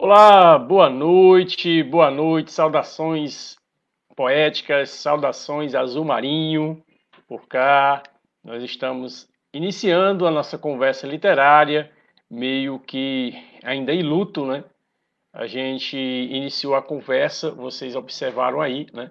Olá, boa noite, boa noite, saudações poéticas, saudações azul marinho por cá. Nós estamos iniciando a nossa conversa literária, meio que ainda em luto, né? A gente iniciou a conversa, vocês observaram aí, né?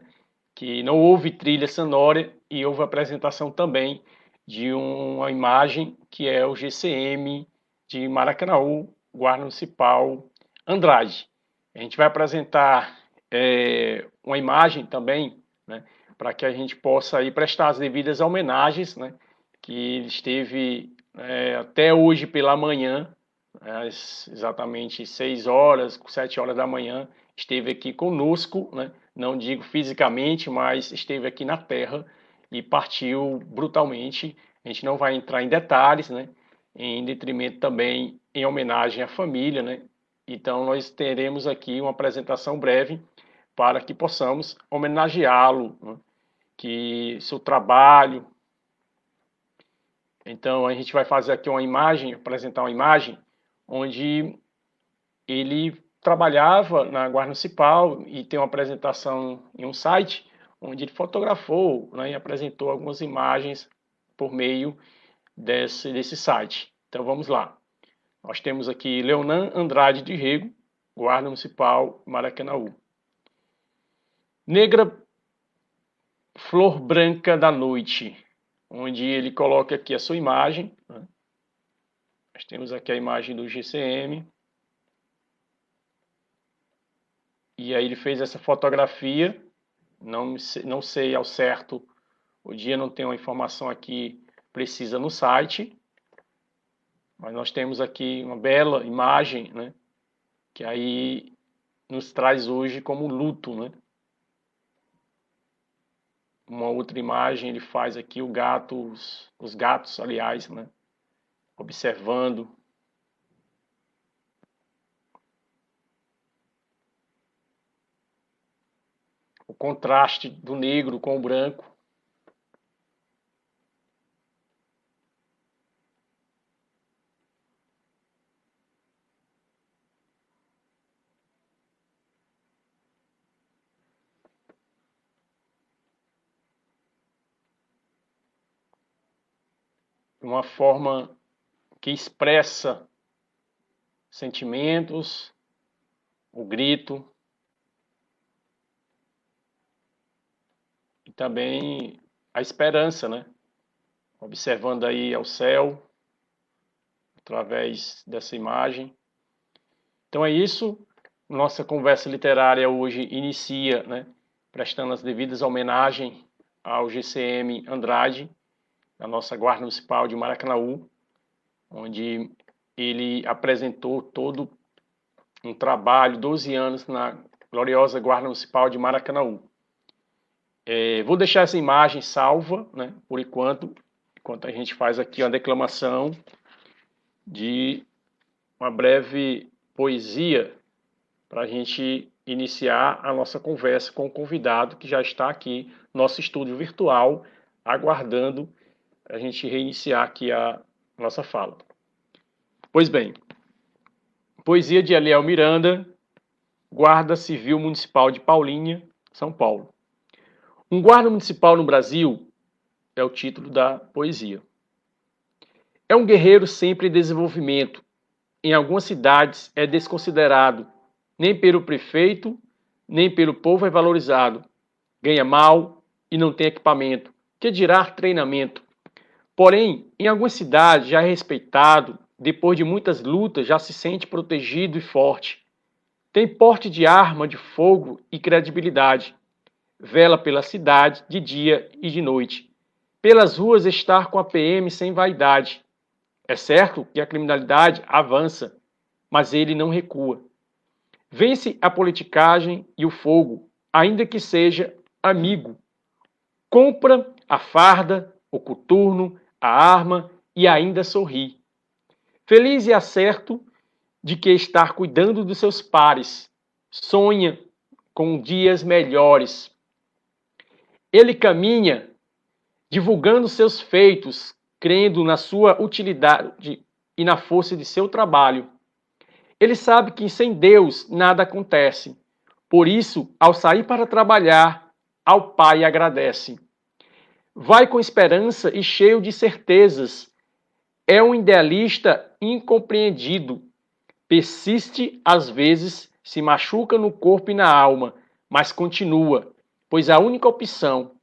Que não houve trilha sonora e houve apresentação também de uma imagem que é o GCM de Maracanaú, Guarda Municipal Andrade. A gente vai apresentar é, uma imagem também, né, para que a gente possa aí prestar as devidas homenagens, né, que ele esteve é, até hoje pela manhã, às exatamente 6 horas, 7 horas da manhã, esteve aqui conosco, né, não digo fisicamente, mas esteve aqui na Terra e partiu brutalmente. A gente não vai entrar em detalhes, né, em detrimento também em homenagem à família, né. Então nós teremos aqui uma apresentação breve para que possamos homenageá-lo, né? que seu trabalho. Então a gente vai fazer aqui uma imagem, apresentar uma imagem onde ele trabalhava na Guarda Municipal e tem uma apresentação em um site onde ele fotografou né, e apresentou algumas imagens por meio desse, desse site. Então vamos lá. Nós temos aqui Leonan Andrade de Rego, Guarda Municipal Maracanãú. Negra Flor Branca da Noite, onde ele coloca aqui a sua imagem. Né? Nós temos aqui a imagem do GCM. E aí ele fez essa fotografia. Não, não sei ao certo, o dia não tem uma informação aqui precisa no site. Mas nós temos aqui uma bela imagem, né? Que aí nos traz hoje como luto, né? uma outra imagem, ele faz aqui o gato, os, os gatos, aliás, né? Observando. O contraste do negro com o branco. Uma forma que expressa sentimentos, o grito e também a esperança, né? Observando aí ao céu através dessa imagem. Então é isso. Nossa conversa literária hoje inicia, né? Prestando as devidas homenagens ao GCM Andrade, da nossa Guarda Municipal de Maracanaú, onde ele apresentou todo um trabalho, 12 anos na gloriosa Guarda Municipal de Maracanaú. É, vou deixar essa imagem salva, né, por enquanto, enquanto a gente faz aqui uma declamação de uma breve poesia para a gente iniciar a nossa conversa com o convidado que já está aqui, nosso estúdio virtual, aguardando a gente reiniciar aqui a nossa fala. Pois bem, poesia de Eliel Miranda, Guarda Civil Municipal de Paulinha, São Paulo. Um guarda municipal no Brasil é o título da poesia. É um guerreiro sempre em desenvolvimento. Em algumas cidades é desconsiderado. Nem pelo prefeito, nem pelo povo é valorizado. Ganha mal e não tem equipamento. Que dirá treinamento? Porém, em algumas cidades já é respeitado, depois de muitas lutas já se sente protegido e forte. Tem porte de arma de fogo e credibilidade. Vela pela cidade de dia e de noite. Pelas ruas estar com a PM sem vaidade. É certo que a criminalidade avança, mas ele não recua. Vence a politicagem e o fogo, ainda que seja amigo. Compra a farda, o coturno, a arma e ainda sorri. Feliz e acerto de que estar cuidando dos seus pares, sonha com dias melhores. Ele caminha divulgando seus feitos, crendo na sua utilidade e na força de seu trabalho. Ele sabe que sem Deus nada acontece. Por isso, ao sair para trabalhar, ao Pai agradece. Vai com esperança e cheio de certezas. É um idealista incompreendido. Persiste, às vezes, se machuca no corpo e na alma, mas continua, pois a única opção.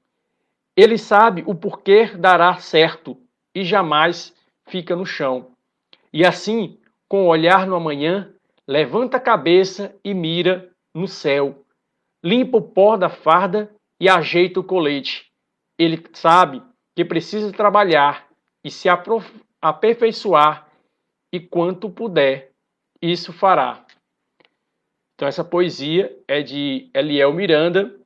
Ele sabe o porquê dará certo e jamais fica no chão. E assim, com o olhar no amanhã, levanta a cabeça e mira no céu. Limpa o pó da farda e ajeita o colete. Ele sabe que precisa trabalhar e se aperfeiçoar, e quanto puder, isso fará. Então, essa poesia é de Eliel Miranda.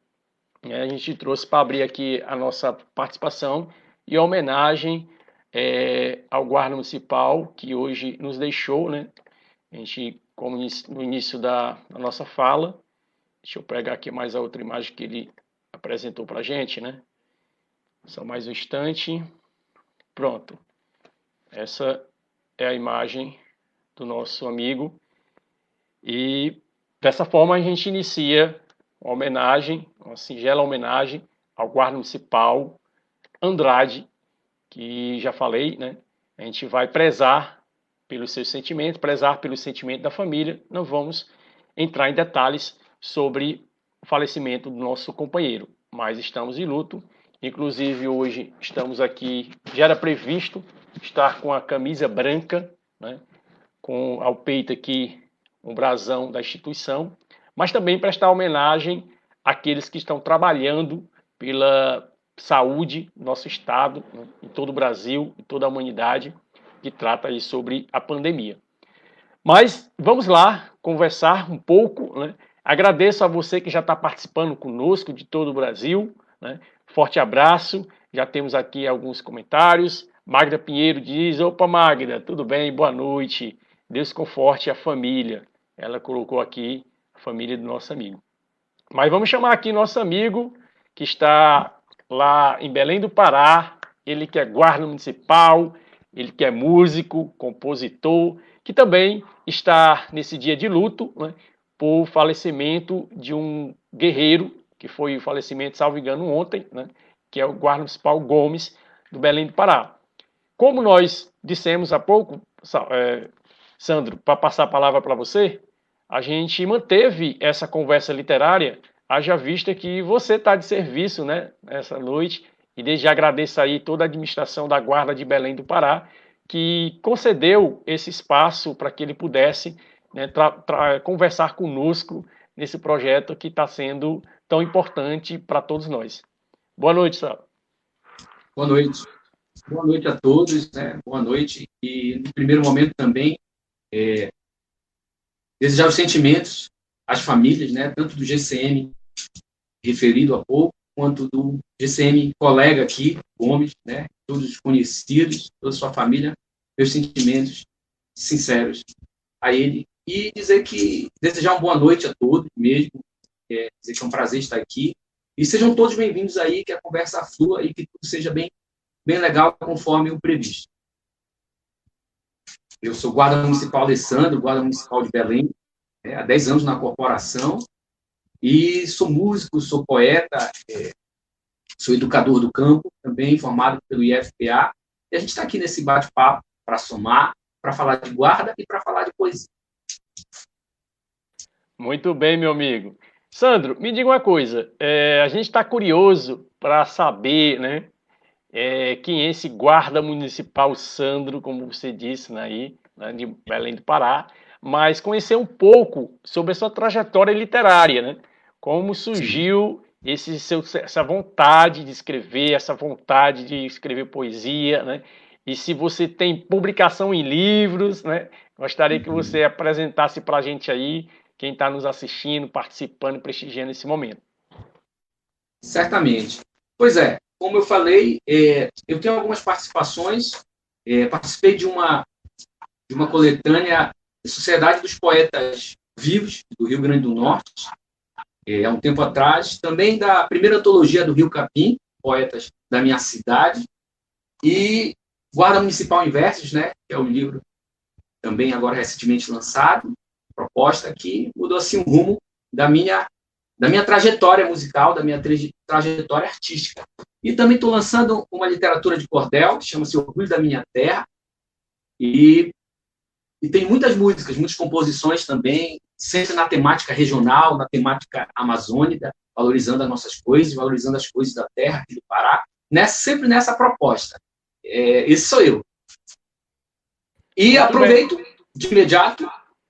Né? A gente trouxe para abrir aqui a nossa participação e homenagem é, ao guarda municipal que hoje nos deixou, né? A gente, como no início da, da nossa fala, deixa eu pegar aqui mais a outra imagem que ele apresentou para a gente, né? Só mais um instante. Pronto. Essa é a imagem do nosso amigo. E dessa forma a gente inicia uma homenagem, uma singela homenagem ao guarda municipal Andrade, que já falei, né? A gente vai prezar pelos seus sentimentos, prezar pelo sentimento da família. Não vamos entrar em detalhes sobre o falecimento do nosso companheiro, mas estamos de luto. Inclusive hoje estamos aqui, já era previsto estar com a camisa branca, né? Com ao peito aqui um brasão da instituição, mas também prestar homenagem àqueles que estão trabalhando pela saúde no nosso estado, né, em todo o Brasil, em toda a humanidade, que trata aí sobre a pandemia. Mas vamos lá conversar um pouco. Né? Agradeço a você que já está participando conosco de todo o Brasil. Né? Forte abraço. Já temos aqui alguns comentários. Magda Pinheiro diz: Opa, Magda, tudo bem? Boa noite. Deus conforte a família. Ela colocou aqui a família do nosso amigo. Mas vamos chamar aqui nosso amigo que está lá em Belém do Pará, ele que é guarda municipal, ele que é músico, compositor, que também está nesse dia de luto né, por falecimento de um guerreiro, que foi o falecimento, salvo engano, ontem, né, que é o guarda municipal Gomes, do Belém do Pará. Como nós dissemos há pouco, é, Sandro, para passar a palavra para você, a gente manteve essa conversa literária haja vista que você está de serviço né, essa noite, e desde já agradeço aí toda a administração da Guarda de Belém do Pará, que concedeu esse espaço para que ele pudesse né, conversar conosco nesse projeto que está sendo tão importante para todos nós. Boa noite, Sal. Boa noite. Boa noite a todos, né? boa noite. E no primeiro momento também, é, desejar os sentimentos às famílias, né? tanto do GCM referido há pouco, quanto do GCM colega aqui, Gomes, né? todos os conhecidos, toda sua família, meus sentimentos sinceros a ele. E dizer que, desejar uma boa noite a todos mesmo, é, dizer que é um prazer estar aqui. E sejam todos bem-vindos aí, que a conversa flua e que tudo seja bem, bem legal conforme o previsto. Eu sou guarda municipal Alessandro, guarda municipal de Belém, é, há 10 anos na corporação, e sou músico, sou poeta, é, sou educador do campo, também formado pelo IFPA. E a gente está aqui nesse bate-papo para somar, para falar de guarda e para falar de poesia. Muito bem, meu amigo. Sandro, me diga uma coisa. É, a gente está curioso para saber, né? É, quem é esse guarda municipal Sandro, como você disse né, aí, né, de Belém do Pará, mas conhecer um pouco sobre a sua trajetória literária, né? Como surgiu esse seu, essa vontade de escrever, essa vontade de escrever poesia, né? E se você tem publicação em livros, né? Gostaria que você apresentasse para a gente aí, quem está nos assistindo, participando, prestigiando esse momento. Certamente. Pois é, como eu falei, é, eu tenho algumas participações. É, participei de uma de uma coletânea Sociedade dos Poetas Vivos do Rio Grande do Norte, é, há um tempo atrás, também da primeira antologia do Rio Capim, Poetas da Minha Cidade, e Guarda Municipal em Versos, né, que é um livro também agora recentemente lançado, proposta que mudou assim o rumo da minha da minha trajetória musical, da minha trajetória artística. E também estou lançando uma literatura de cordel, chama-se Orgulho da Minha Terra, e, e tem muitas músicas, muitas composições também, sempre na temática regional, na temática amazônica, valorizando as nossas coisas, valorizando as coisas da terra do Pará, nessa, sempre nessa proposta. É, esse sou eu. E Muito aproveito bem. de imediato,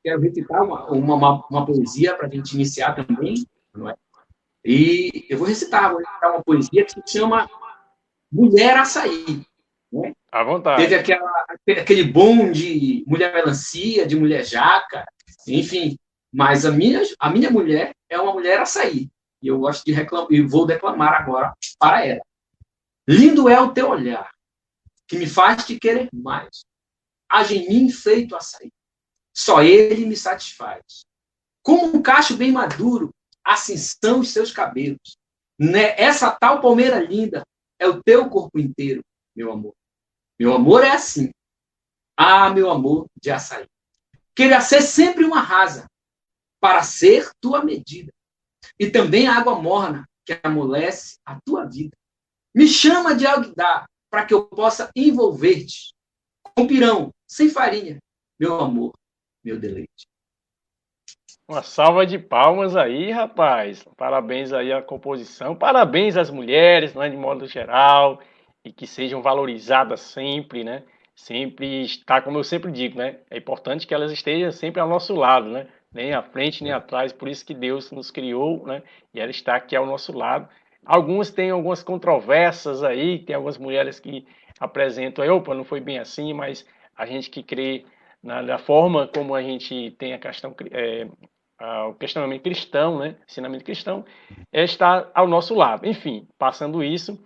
quero recitar uma, uma, uma poesia para a gente iniciar também. É? E eu vou recitar, vou recitar uma poesia que se chama Mulher Açaí. Né? À vontade. Teve aquela, aquele boom de mulher melancia, de mulher jaca, enfim. Mas a minha, a minha mulher é uma mulher açaí. E eu gosto de reclamar, e vou declamar agora para ela. Lindo é o teu olhar, que me faz te querer mais. Haja em mim feito açaí. Só ele me satisfaz. Como um cacho bem maduro, assim são os seus cabelos. Né? Essa tal palmeira linda é o teu corpo inteiro, meu amor. Meu amor é assim. Ah, meu amor de açaí. Queria ser sempre uma rasa, para ser tua medida. E também a água morna, que amolece a tua vida. Me chama de alguidar, para que eu possa envolver-te com pirão, sem farinha, meu amor, meu deleite. Uma salva de palmas aí, rapaz. Parabéns aí à composição. Parabéns às mulheres, né, de modo geral, e que sejam valorizadas sempre, né? Sempre está, como eu sempre digo, né? É importante que elas estejam sempre ao nosso lado, né? Nem à frente, nem atrás. Por isso que Deus nos criou, né? E ela está aqui ao nosso lado. Algumas têm algumas controvérsias aí, tem algumas mulheres que apresentam, opa, não foi bem assim, mas a gente que crê na, na forma como a gente tem a questão, é, o questionamento cristão, né, ensinamento cristão, é, está ao nosso lado. Enfim, passando isso,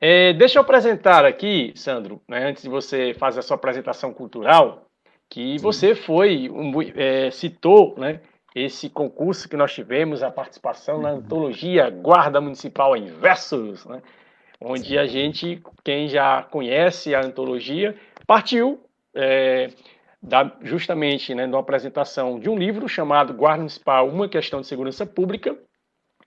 é, deixa eu apresentar aqui, Sandro, né, antes de você fazer a sua apresentação cultural, que você foi, um, é, citou, né, esse concurso que nós tivemos, a participação na antologia Guarda Municipal em Versos, né, onde a gente, quem já conhece a antologia, partiu é, da, justamente né, de uma apresentação de um livro chamado Guarda Municipal, Uma Questão de Segurança Pública,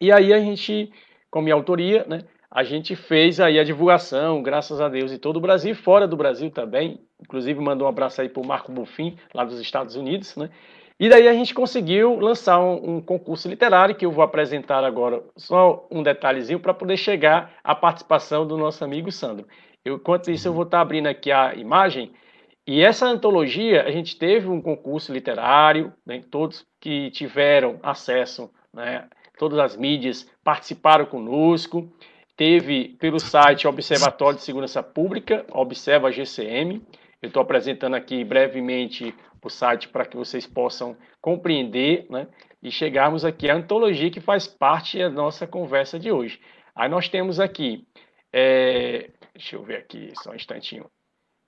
e aí a gente, com minha autoria, né, a gente fez aí a divulgação, graças a Deus, em todo o Brasil, fora do Brasil também, inclusive mandou um abraço aí para o Marco Bufim, lá dos Estados Unidos, né, e daí a gente conseguiu lançar um, um, concurso literário que eu vou apresentar agora, só um detalhezinho para poder chegar à participação do nosso amigo Sandro. Eu, enquanto isso, eu vou estar abrindo aqui a imagem e essa antologia, a gente teve um concurso literário, né, todos que tiveram acesso, né, todas as mídias participaram conosco. Teve pelo site Observatório de Segurança Pública, Observa GCM. Eu estou apresentando aqui brevemente o site para que vocês possam compreender né, e chegarmos aqui à antologia que faz parte da nossa conversa de hoje. Aí nós temos aqui, é, deixa eu ver aqui, só um instantinho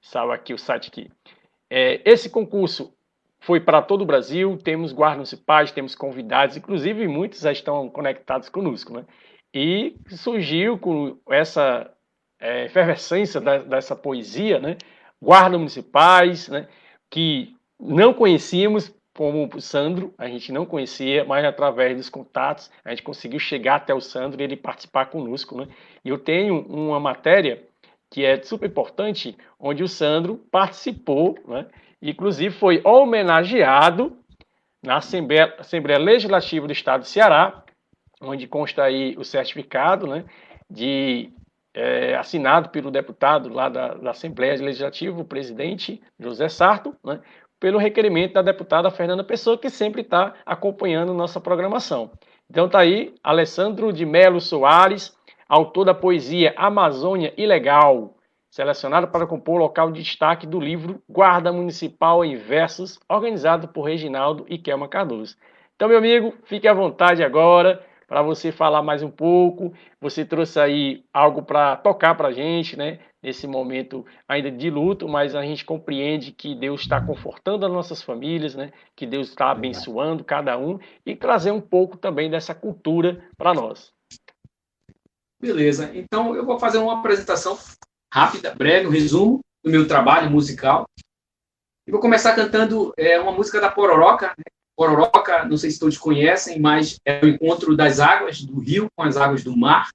salva aqui o site aqui. É, esse concurso foi para todo o Brasil, temos guardas municipais, temos convidados, inclusive muitos já estão conectados conosco, né? E surgiu com essa é, efervescência da, dessa poesia, né? Guardas municipais, né? Que não conhecíamos, como o Sandro, a gente não conhecia, mas através dos contatos a gente conseguiu chegar até o Sandro e ele participar conosco, né? E eu tenho uma matéria que é super importante, onde o Sandro participou, né? inclusive foi homenageado na Assembleia, Assembleia Legislativa do Estado do Ceará, onde consta aí o certificado né, de é, assinado pelo deputado lá da, da, Assembleia Legislativa, o presidente José Sarto, né, pelo requerimento da deputada Fernanda Pessoa, que sempre está acompanhando nossa programação. Então tá aí, Alessandro de Melo Soares, autor da poesia Amazônia Ilegal, selecionado para compor o local de destaque do livro Guarda Municipal em Versos, organizado por Reginaldo e Kelma Cardoso. Então, meu amigo, fique à vontade agora para você falar mais um pouco. Você trouxe aí algo para tocar para a gente, né? Nesse momento ainda de luto, mas a gente compreende que Deus está confortando as nossas famílias, né? Que Deus está abençoando cada um e trazer um pouco também dessa cultura para nós. Beleza, então eu vou fazer uma apresentação rápida, breve, um resumo do meu trabalho musical. E vou começar cantando é, uma música da Pororoca, né, Pororoca, não sei se todos conhecem, mas é o encontro das águas do rio com as águas do mar,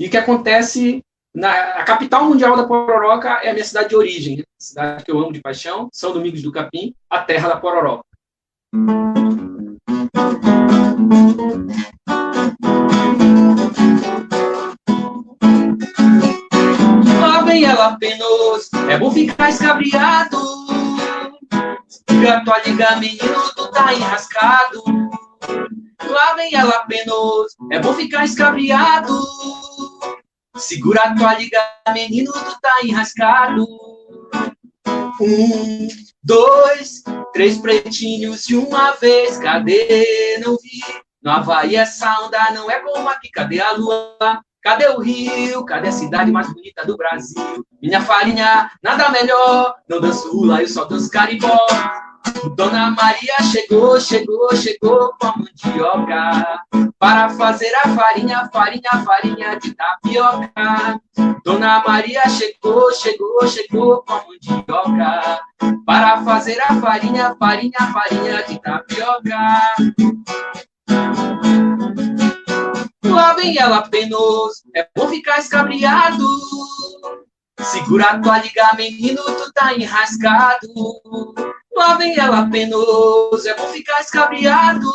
e que acontece na a capital mundial da Pororoca é a minha cidade de origem, a cidade que eu amo de paixão, São Domingos do Capim, a terra da Pororoca. Lá vem ela penoso, é bom ficar escabriado. Liga tua liga, menino, tu tá enrascado. Lá vem ela penoso, é bom ficar escabriado. Segura tua liga, menino, tu tá enrascado. Um, dois, três pretinhos de uma vez, cadê? Não vi. No Havaí essa onda não é como aqui, cadê a lua? Cadê o Rio? Cadê a cidade mais bonita do Brasil? Minha farinha, nada melhor. Não danço hula, eu só danço carimbó. Dona Maria chegou, chegou, chegou com a mandioca para fazer a farinha, farinha, farinha de tapioca. Dona Maria chegou, chegou, chegou com a mandioca para fazer a farinha, farinha, farinha de tapioca. Lá vem ela penoso, é bom ficar escabriado. Segura tua liga, menino, tu tá enrascado. Lá vem ela penoso, é bom ficar escabriado.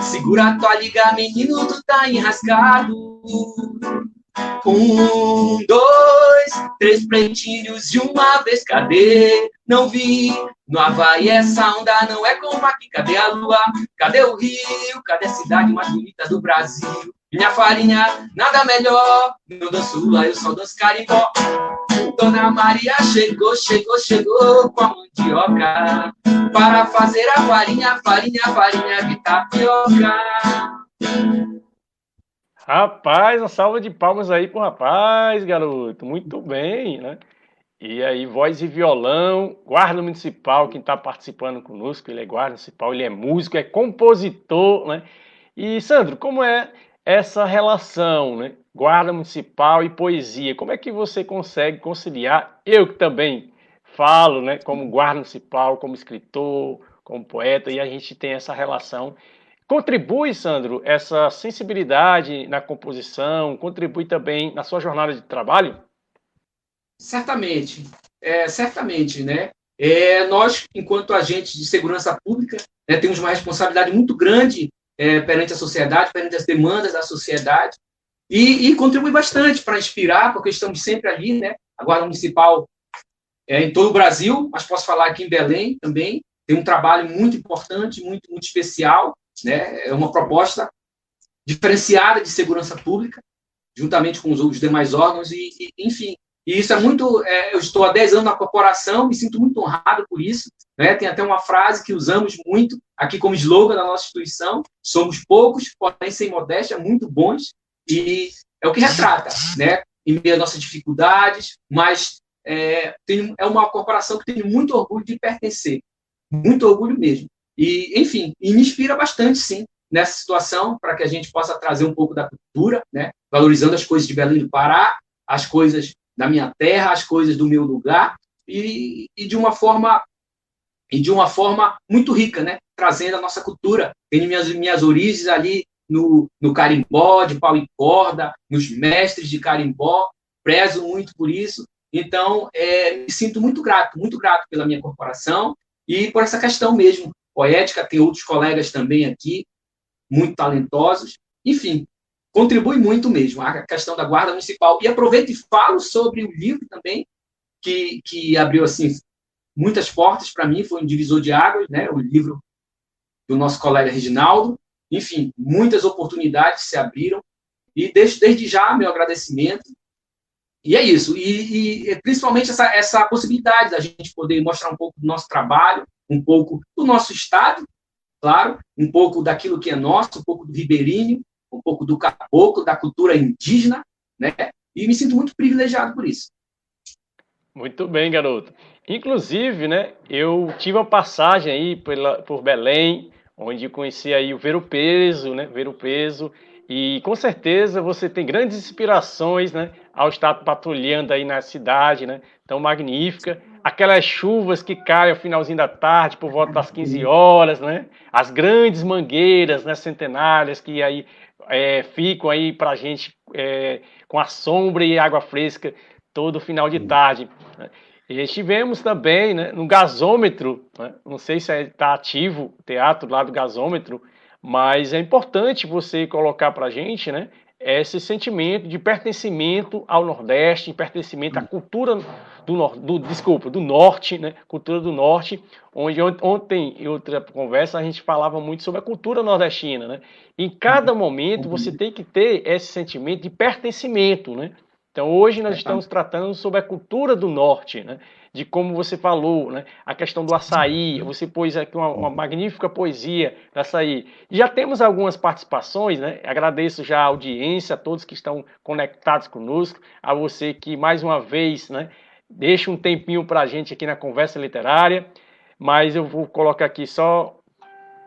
Segura tua liga, menino, tu tá enrascado. Um, dois, três pretinhos de uma vez, cadê? Não vi. No Havaí essa onda não é como aqui, cadê a lua? Cadê o rio? Cadê a cidade mais bonita do Brasil? Minha farinha, nada melhor. No danço lá, eu só danço carimbó. Dona Maria chegou, chegou, chegou com a mandioca para fazer a farinha, farinha, farinha de tapioca. Rapaz, uma salva de palmas aí pro rapaz, garoto. Muito bem, né? E aí, voz e violão, guarda municipal, quem está participando conosco, ele é guarda municipal, ele é músico, é compositor, né? E, Sandro, como é essa relação, né? Guarda municipal e poesia. Como é que você consegue conciliar? Eu que também falo, né, como guarda municipal, como escritor, como poeta, e a gente tem essa relação. Contribui, Sandro, essa sensibilidade na composição, contribui também na sua jornada de trabalho? Certamente, é, certamente, né? É, nós, enquanto agentes de segurança pública, né, temos uma responsabilidade muito grande é, perante a sociedade, perante as demandas da sociedade, e, e contribui bastante para inspirar, porque estamos sempre ali, né? A Guarda Municipal é, em todo o Brasil, mas posso falar aqui em Belém também, tem um trabalho muito importante, muito, muito especial, né? É uma proposta diferenciada de segurança pública, juntamente com os, demais órgãos, e, e, enfim, e isso é muito. É, eu estou há 10 anos na corporação, me sinto muito honrado por isso. Né? Tem até uma frase que usamos muito aqui como slogan da nossa instituição: somos poucos, porém sem modéstia, muito bons. E é o que retrata, né? em meio às nossas dificuldades, mas é, tem, é uma corporação que tem muito orgulho de pertencer, muito orgulho mesmo. E, enfim, e me inspira bastante, sim, nessa situação, para que a gente possa trazer um pouco da cultura, né? valorizando as coisas de Belém do Pará, as coisas da minha terra, as coisas do meu lugar e, e de uma forma e de uma forma muito rica, né? Trazendo a nossa cultura. Tenho minhas minhas origens ali no, no carimbó, de pau e corda, nos mestres de carimbó, prezo muito por isso. Então, é, me sinto muito grato, muito grato pela minha corporação e por essa questão mesmo poética. Tem outros colegas também aqui, muito talentosos. Enfim, contribui muito mesmo a questão da guarda municipal. E aproveito e falo sobre o livro também, que, que abriu assim muitas portas para mim, foi um divisor de águas, né? O livro do nosso colega Reginaldo. Enfim, muitas oportunidades se abriram e deixo desde já meu agradecimento. E é isso. E, e principalmente essa, essa possibilidade da gente poder mostrar um pouco do nosso trabalho, um pouco do nosso estado, claro, um pouco daquilo que é nosso, um pouco do ribeirinho, um pouco do caboclo, da cultura indígena, né? E me sinto muito privilegiado por isso. Muito bem, garoto. Inclusive, né, eu tive uma passagem aí pela, por Belém, onde conheci aí o Ver o Peso, né, Ver o Peso, e com certeza você tem grandes inspirações, né, ao estar patrulhando aí na cidade, né? Tão magnífica. Aquelas chuvas que caem ao finalzinho da tarde, por volta das 15 horas, né? As grandes mangueiras, né, centenárias, que aí é, ficam aí para a gente é, com a sombra e água fresca todo final de tarde. Né? E estivemos também né, no gasômetro, né? não sei se está ativo o teatro lá do gasômetro, mas é importante você colocar para a gente né, esse sentimento de pertencimento ao Nordeste, pertencimento à cultura do, do desculpa, do Norte, né, cultura do Norte, onde ontem em outra conversa a gente falava muito sobre a cultura nordestina, né? Em cada momento você tem que ter esse sentimento de pertencimento, né? Então, hoje nós estamos tratando sobre a cultura do norte, né? De como você falou, né? a questão do açaí, você pôs aqui uma, uma magnífica poesia do açaí. Já temos algumas participações, né? agradeço já a audiência, a todos que estão conectados conosco, a você que mais uma vez né? deixa um tempinho para a gente aqui na conversa literária, mas eu vou colocar aqui só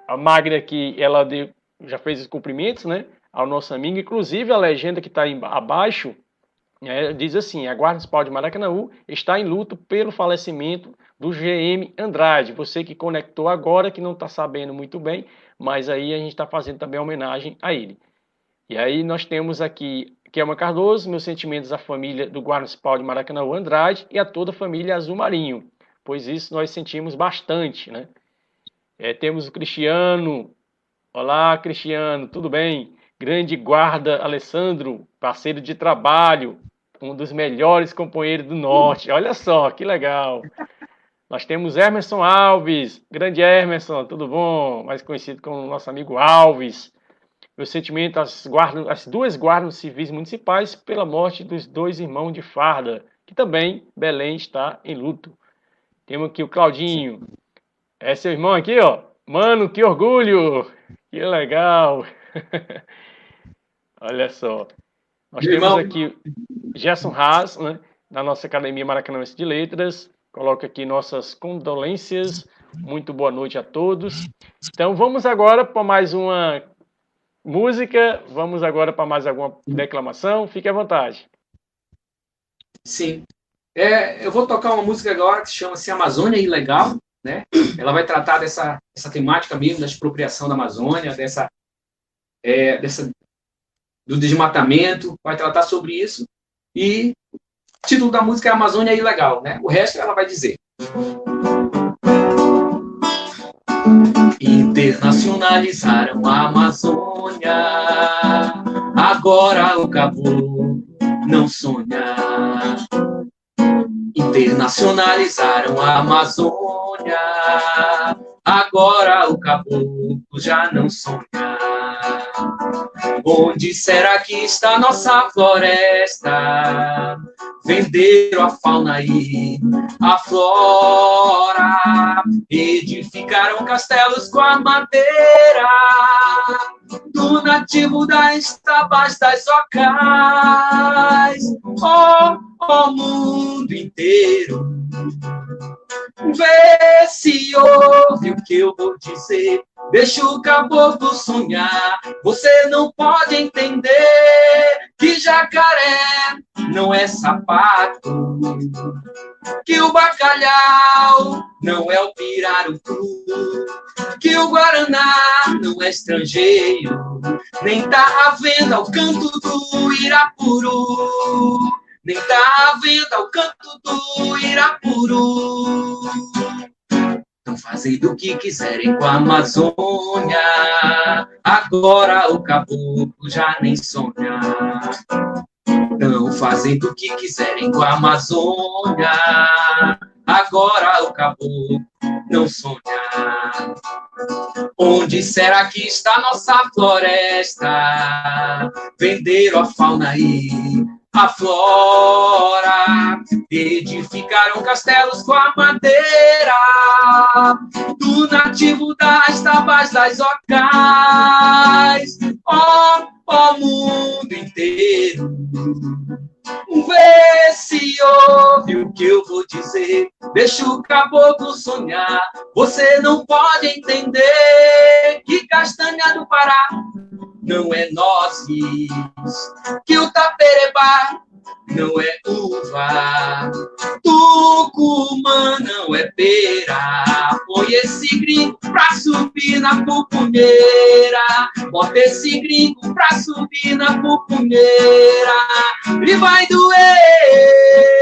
a Magna que ela deu, já fez os cumprimentos né? ao nosso amigo, inclusive a legenda que está abaixo, é, diz assim: a Guarda Municipal de Maracanã está em luto pelo falecimento do GM Andrade. Você que conectou agora, que não está sabendo muito bem, mas aí a gente está fazendo também homenagem a ele. E aí nós temos aqui Kelma Cardoso, meus sentimentos à família do Guarda Municipal de Maracanã Andrade e a toda a família Azul Marinho, pois isso nós sentimos bastante, né? É, temos o Cristiano. Olá, Cristiano, tudo bem? Grande guarda Alessandro, parceiro de trabalho, um dos melhores companheiros do Norte. Olha só, que legal. Nós temos Emerson Alves, grande Emerson, tudo bom? Mais conhecido como nosso amigo Alves. Meu sentimento às, guardas, às duas guardas civis municipais pela morte dos dois irmãos de farda, que também Belém está em luto. Temos aqui o Claudinho. É seu irmão aqui, ó. Mano, que orgulho! Que legal! Olha só. Nós Meu temos irmão. aqui Gerson Haas, né, da nossa Academia Maracanãense de Letras. Coloco aqui nossas condolências. Muito boa noite a todos. Então vamos agora para mais uma música. Vamos agora para mais alguma declamação. Fique à vontade. Sim. É, eu vou tocar uma música agora que chama-se Amazônia Ilegal. Né? Ela vai tratar dessa, dessa temática mesmo da expropriação da Amazônia, dessa, é, dessa do desmatamento, vai tratar sobre isso. E o título da música é Amazônia Ilegal, né? O resto ela vai dizer. Internacionalizaram a Amazônia, agora o cabo não sonha. Internacionalizaram a Amazônia, agora o caboclo já não sonha. Onde será que está nossa floresta? Venderam a fauna e a flora, edificaram castelos com a madeira do nativo das tabas das ocais. Oh, oh, mundo inteiro, vê se ouve o que eu vou dizer. Deixa o caboclo sonhar, você não pode entender que jacaré não é sapato, que o bacalhau não é o pirarucu, que o guaraná não é estrangeiro, nem tá à venda o canto do Irapuru, nem tá à venda o canto do Irapuru. Estão fazendo o que quiserem com a Amazônia. Agora o caboclo já nem sonha. Estão fazendo o que quiserem com a Amazônia. Agora o caboclo não sonha. Onde será que está nossa floresta? Venderam a fauna aí a flora. Edificaram castelos com a madeira do nativo das tabas das ocais. Ó, ó mundo inteiro, vê se ouve o que eu vou dizer. Deixa o caboclo sonhar. Você não pode entender que castanha do Pará não é nozes, que o taperebá não é uva. Tucumã não é pera. Põe esse gringo pra subir na pupunheira. Bota esse gringo pra subir na pupunheira. E vai doer,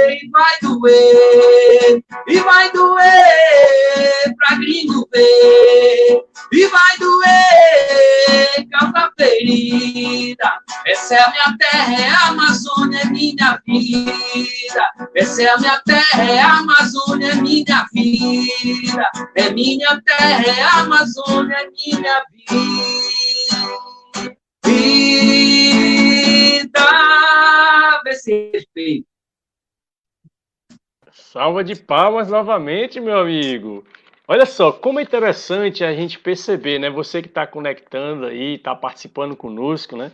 e vai doer, e vai doer pra gringo ver. E vai doer, causa ferida. Essa é a minha terra, é a Amazônia, é minha vida. Essa é a minha terra, é a Amazônia, é minha vida. É minha terra, é a Amazônia, é minha vida. Vida, vê se respeito. Salva de palmas novamente, meu amigo. Olha só, como é interessante a gente perceber, né? Você que está conectando aí, está participando conosco, né?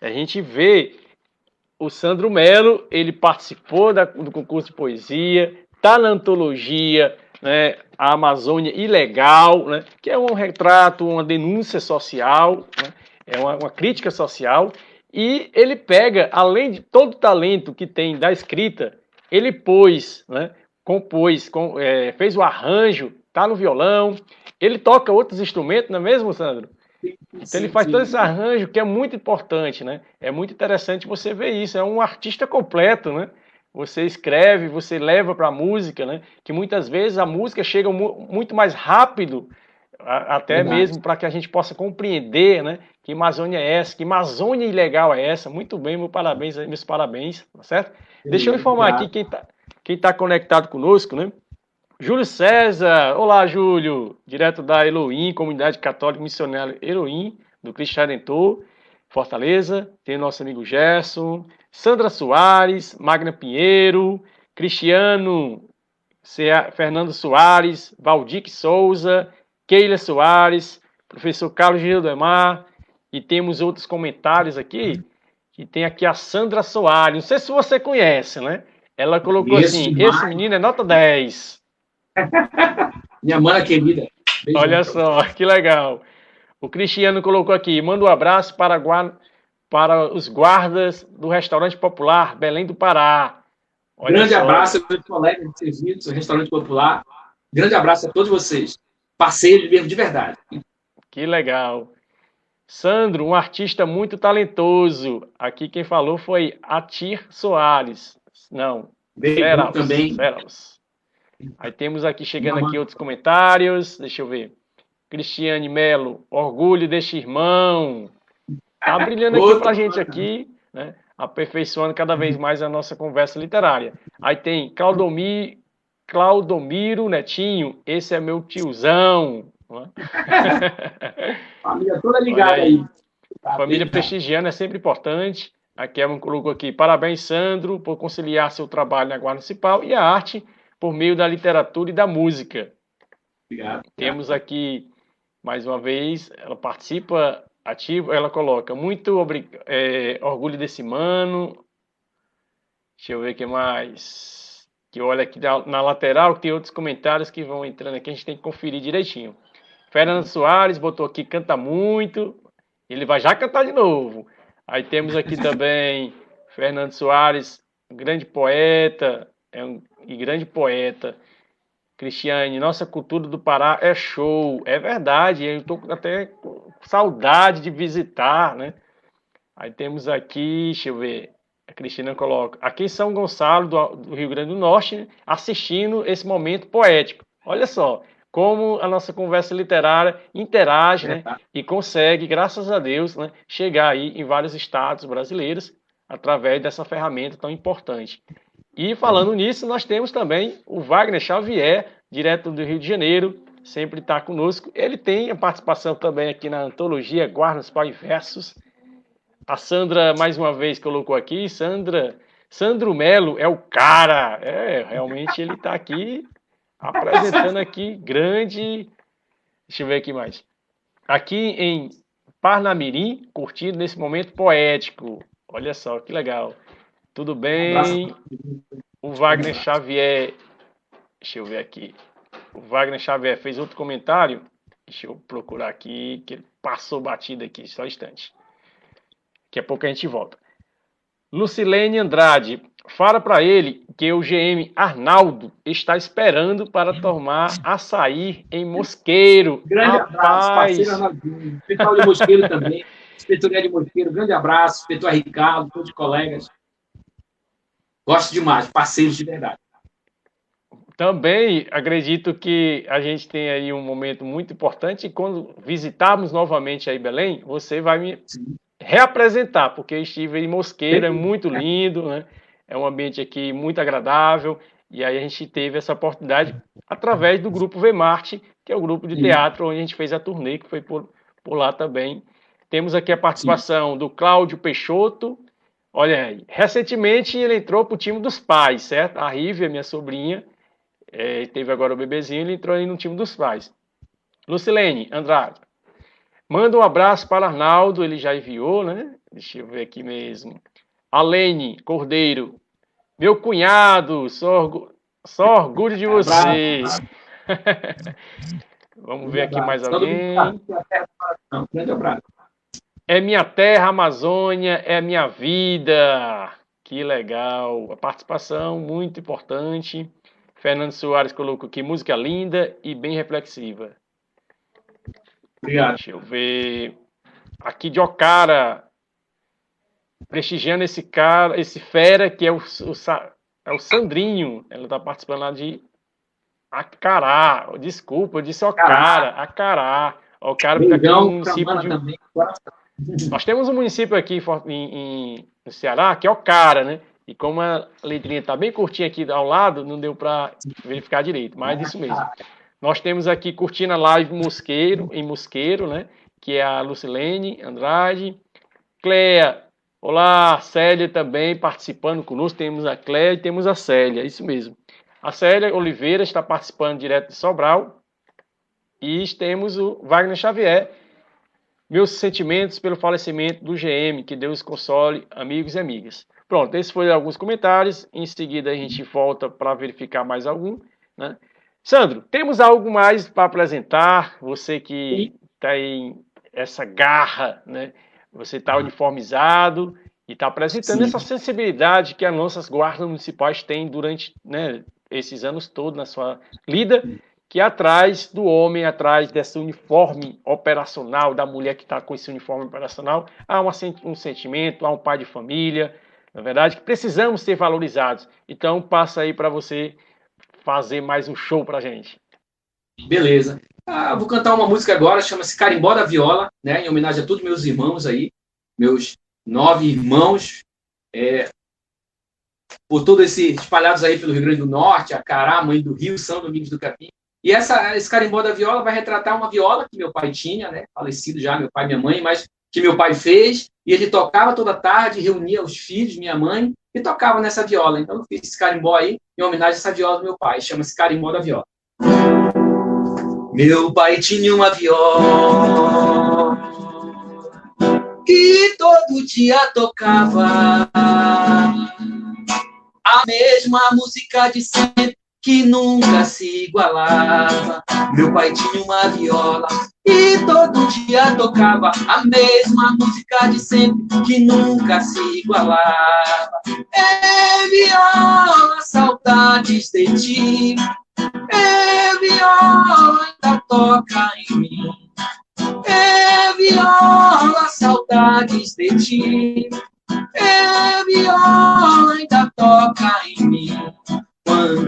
A gente vê o Sandro Melo, ele participou da, do concurso de poesia, está na antologia, né? A Amazônia Ilegal, né? Que é um retrato, uma denúncia social, né? é uma, uma crítica social. E ele pega, além de todo o talento que tem da escrita, ele pôs, né? compôs, com, é, fez o arranjo tá no violão, ele toca outros instrumentos, não é mesmo, Sandro? Então ele faz todo esse arranjo que é muito importante, né? É muito interessante você ver isso. É um artista completo, né? Você escreve, você leva para a música, né? Que muitas vezes a música chega muito mais rápido, até Verdade. mesmo para que a gente possa compreender, né? Que Amazônia é essa, que Amazônia ilegal é essa. Muito bem, meus parabéns, meus parabéns, tá certo? Deixa eu informar aqui quem está quem tá conectado conosco, né? Júlio César, olá Júlio, direto da Elohim, Comunidade Católica Missionária Elohim, do Cristo Redentor, Fortaleza, tem nosso amigo Gerson, Sandra Soares, Magna Pinheiro, Cristiano, Fernando Soares, Valdir Souza, Keila Soares, professor Carlos Gildemar, e temos outros comentários aqui, que tem aqui a Sandra Soares, não sei se você conhece, né? Ela colocou assim, esse menino é nota 10. Minha mana querida. Beijo. Olha só, que legal. O Cristiano colocou aqui: manda um abraço para, para os guardas do restaurante popular Belém do Pará. Olha Grande só. abraço meus colegas de serviço, restaurante popular. Grande abraço a todos vocês. Parceiros mesmo, de verdade. Que legal. Sandro, um artista muito talentoso. Aqui quem falou foi Atir Soares. Não, Bem, também. Feraus. Aí temos aqui, chegando aqui outros comentários. Deixa eu ver. Cristiane Melo, orgulho deste irmão. Tá brilhando aqui pra gente aqui, né? Aperfeiçoando cada vez mais a nossa conversa literária. Aí tem Claudomir, Claudomiro Netinho, esse é meu tiozão. É? Família toda ligada aí. aí. Família prestigiando é sempre importante. A Kevin colocou aqui, parabéns, Sandro, por conciliar seu trabalho na Guarda Municipal e a arte por meio da literatura e da música. Obrigado. Temos aqui, mais uma vez, ela participa ativo, ela coloca muito é, orgulho desse mano. Deixa eu ver o que mais. Que olha aqui na, lateral, tem outros comentários que vão entrando aqui, a gente tem que conferir direitinho. Fernando Soares botou aqui, canta muito. Ele vai já cantar de novo. Aí temos aqui também Fernando Soares, grande poeta, é um grande poeta. Cristiane, nossa cultura do Pará é show. É verdade, eu estou até com saudade de visitar, né? Aí temos aqui, deixa eu ver, a Cristina coloca, aqui em São Gonçalo, do, do Rio Grande do Norte, né? assistindo esse momento poético. Olha só, como a nossa conversa literária interage, né? E consegue, graças a Deus, né, chegar aí em vários estados brasileiros através dessa ferramenta tão importante. E falando nisso, nós temos também o Wagner Xavier, direto do Rio de Janeiro, sempre está conosco. Ele tem a participação também aqui na antologia Guardas Pai Versos. A Sandra, mais uma vez, colocou aqui. Sandra, Sandro Melo é o cara. É, realmente ele está aqui apresentando aqui grande. Deixa eu ver aqui mais. Aqui em Parnamirim, curtindo nesse momento poético. Olha só que legal. Tudo bem? O Wagner Xavier. Deixa eu ver aqui. O Wagner Xavier fez outro comentário. Deixa eu procurar aqui, que ele passou batida aqui, só um instante. Daqui a pouco a gente volta. Lucilene Andrade. Fala para ele que o GM Arnaldo está esperando para tomar açaí em Mosqueiro. Grande Rapaz. abraço, parceiro. Pessoal de Mosqueiro também. Inspetoria de Mosqueiro, grande abraço. Inspetor Ricardo, todos os colegas. Gosto demais, parceiros de verdade. Também acredito que a gente tem aí um momento muito importante e quando visitarmos novamente aí Belém, você vai me Sim. reapresentar, porque eu estive em Mosqueira, é muito lindo, né? É um ambiente aqui muito agradável e aí a gente teve essa oportunidade através do grupo Vemarte, que é o grupo de teatro onde a gente fez a turnê, que foi por, por lá também. Temos aqui a participação Sim. do Cláudio Peixoto. Olha aí, recentemente ele entrou para o time dos pais, certo? A Rívia, minha sobrinha, é, teve agora o bebezinho, ele entrou aí no time dos pais. Lucilene Andrade. Manda um abraço para Arnaldo, ele já enviou, né? Deixa eu ver aqui mesmo. Alene Cordeiro. Meu cunhado, só, só orgulho de você. Vamos ver aqui mais alguém. É minha terra, Amazônia, é minha vida. Que legal. A participação muito importante. Fernando Soares colocou aqui música linda e bem reflexiva. Obrigado. Deixa eu ver. Aqui de Ocara, prestigiando esse cara, esse fera que é o, o, é o Sandrinho. Ela está participando lá de Acará. Desculpa, eu disse Ocara. Acará. Ocara fica aqui no município de. Também. Nós temos um município aqui em, em, no Ceará que é Ocara, né? E como a letrinha está bem curtinha aqui ao lado, não deu para verificar direito, mas isso mesmo. Nós temos aqui curtindo a live Mosqueiro, em Mosqueiro, né? Que é a Lucilene Andrade. Cleia, olá, Célia também participando conosco. Temos a Cleia e temos a Célia, isso mesmo. A Célia Oliveira está participando direto de Sobral. E temos o Wagner Xavier. Meus sentimentos pelo falecimento do GM, que Deus console, amigos e amigas. Pronto, esses foram alguns comentários. Em seguida, a gente volta para verificar mais algum. Né? Sandro, temos algo mais para apresentar? Você que está em essa garra, né? você está uniformizado e está apresentando Sim. essa sensibilidade que as nossas guardas municipais têm durante né, esses anos todos na sua lida, que é atrás do homem, atrás desse uniforme operacional, da mulher que está com esse uniforme operacional, há uma, um sentimento, há um pai de família, na verdade, que precisamos ser valorizados. Então, passa aí para você fazer mais um show para gente. Beleza. Ah, vou cantar uma música agora, chama-se Carimbó da Viola, né, em homenagem a todos meus irmãos aí, meus nove irmãos, é, por todos esses espalhados aí pelo Rio Grande do Norte, a Cará, Mãe do Rio, São Domingos do Capim. E essa, esse carimbó da viola vai retratar uma viola que meu pai tinha, né, falecido já, meu pai e minha mãe, mas que meu pai fez, e ele tocava toda tarde, reunia os filhos, minha mãe, e tocava nessa viola. Então eu fiz esse carimbó aí, em homenagem a essa viola do meu pai, chama-se Carimbó da Viola. Meu pai tinha uma viola que todo dia tocava. A mesma música de sempre que nunca se igualava. Meu pai tinha uma viola e todo dia tocava a mesma música de sempre que nunca se igualava. É viola, saudades de ti. É viola, ainda toca em mim. É viola, saudades de ti.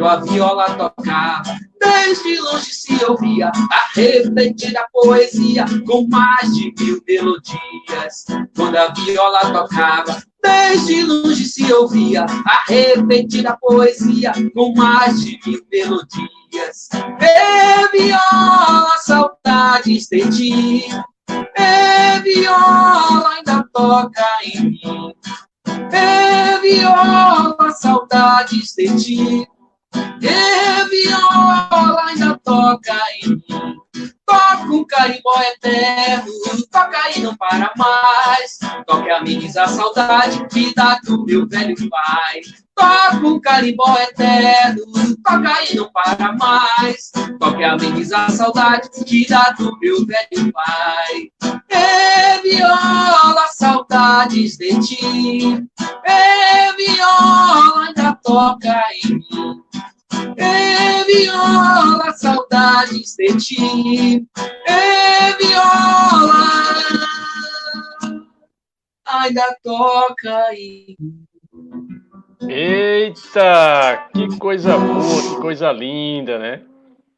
A viola tocava. Desde longe se ouvia a refletida poesia com mais de mil melodias. Quando a viola tocava, desde longe se ouvia a repetida poesia com mais de mil melodias. E viola, saudades de ti. E viola ainda toca em mim. E viola, saudades de ti. E viola ainda toca em mim. Toca um carimbó eterno, toca e não para mais. Toca ameniza a saudade que dá do meu velho pai. Toca um carimbó eterno, toca e não para mais. Toca ameniza a saudade que dá do meu velho pai. E viola, saudades de ti. E viola toca em mim. É viola, saudades de ti. É viola, ainda toca em. Eita, que coisa boa, que coisa linda, né?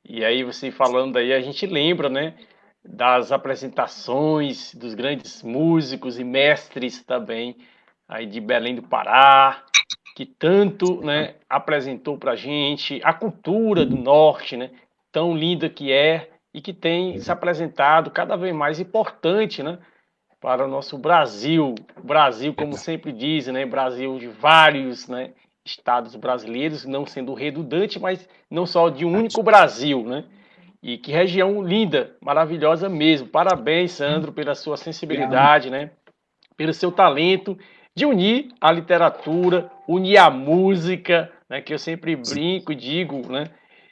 E aí você falando aí, a gente lembra, né? Das apresentações dos grandes músicos e mestres também aí de Belém do Pará, que tanto, né, apresentou para gente a cultura do norte, né? Tão linda que é e que tem se apresentado cada vez mais importante, né? para o nosso Brasil. Brasil, como sempre dizem, né, Brasil de vários né, estados brasileiros, não sendo redundante, mas não só de um único Brasil, né? E que região linda, maravilhosa mesmo. Parabéns, Sandro, pela sua sensibilidade, né? Pelo seu talento de unir a literatura, unir a música, né? Que eu sempre brinco e digo, né?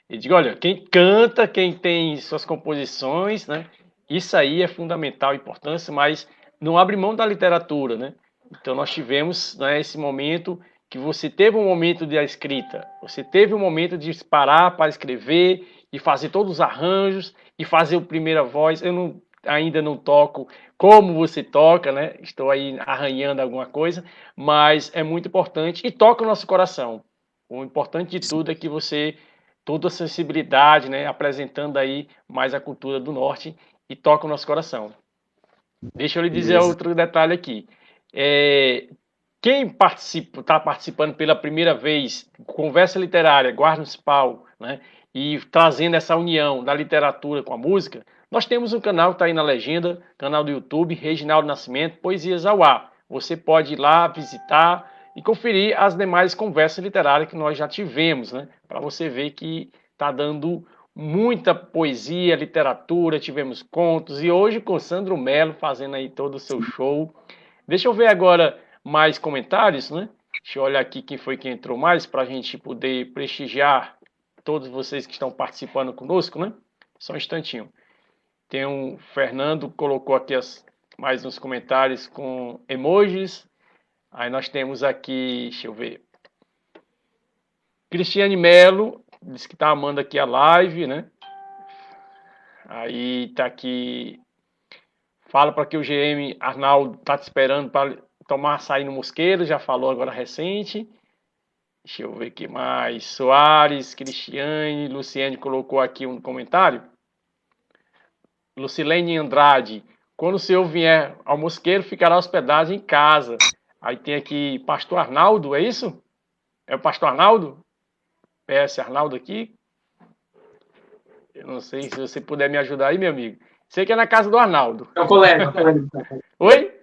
E digo, olha, quem canta, quem tem suas composições, né? Isso aí é fundamental, importância, mas não abre mão da literatura, né? Então nós tivemos né, esse momento que você teve um momento da escrita, você teve um momento de parar para escrever e fazer todos os arranjos e fazer a primeira voz. Eu não, ainda não toco como você toca, né? Estou aí arranhando alguma coisa, mas é muito importante e toca o nosso coração. O importante de tudo é que você toda a sensibilidade, né, apresentando aí mais a cultura do norte e toca o nosso coração. Deixa eu lhe dizer Beleza. outro detalhe aqui. É, quem participa, está participando pela primeira vez, conversa literária, guarda municipal, né, e trazendo essa união da literatura com a música, nós temos um canal que está aí na legenda, canal do YouTube, Reginaldo Nascimento, Poesias ao Ar. Você pode ir lá visitar e conferir as demais conversas literárias que nós já tivemos, né, para você ver que está dando muita poesia, literatura, tivemos contos e hoje com Sandro Melo fazendo aí todo o seu show. Deixa eu ver agora mais comentários, né? Deixa eu olhar aqui quem foi que entrou mais para a gente poder prestigiar todos vocês que estão participando conosco, né? Só um instantinho. Tem um Fernando colocou aqui as, mais uns comentários com emojis. Aí nós temos aqui, deixa eu ver. Cristiane Melo Diz que tá amando aqui a live, né? Aí tá aqui. Fala para que o GM Arnaldo tá te esperando para tomar açaí no Mosqueiro, já falou agora recente. Deixa eu ver aqui mais. Soares, Cristiane, Luciane colocou aqui um comentário. Lucilene Andrade. Quando o senhor vier ao Mosqueiro, ficará hospedado em casa. Aí tem aqui Pastor Arnaldo, é isso? É o Pastor Arnaldo? PS Arnaldo aqui. Eu não sei se você puder me ajudar aí, meu amigo. Sei que é na casa do Arnaldo. É o colega. Oi?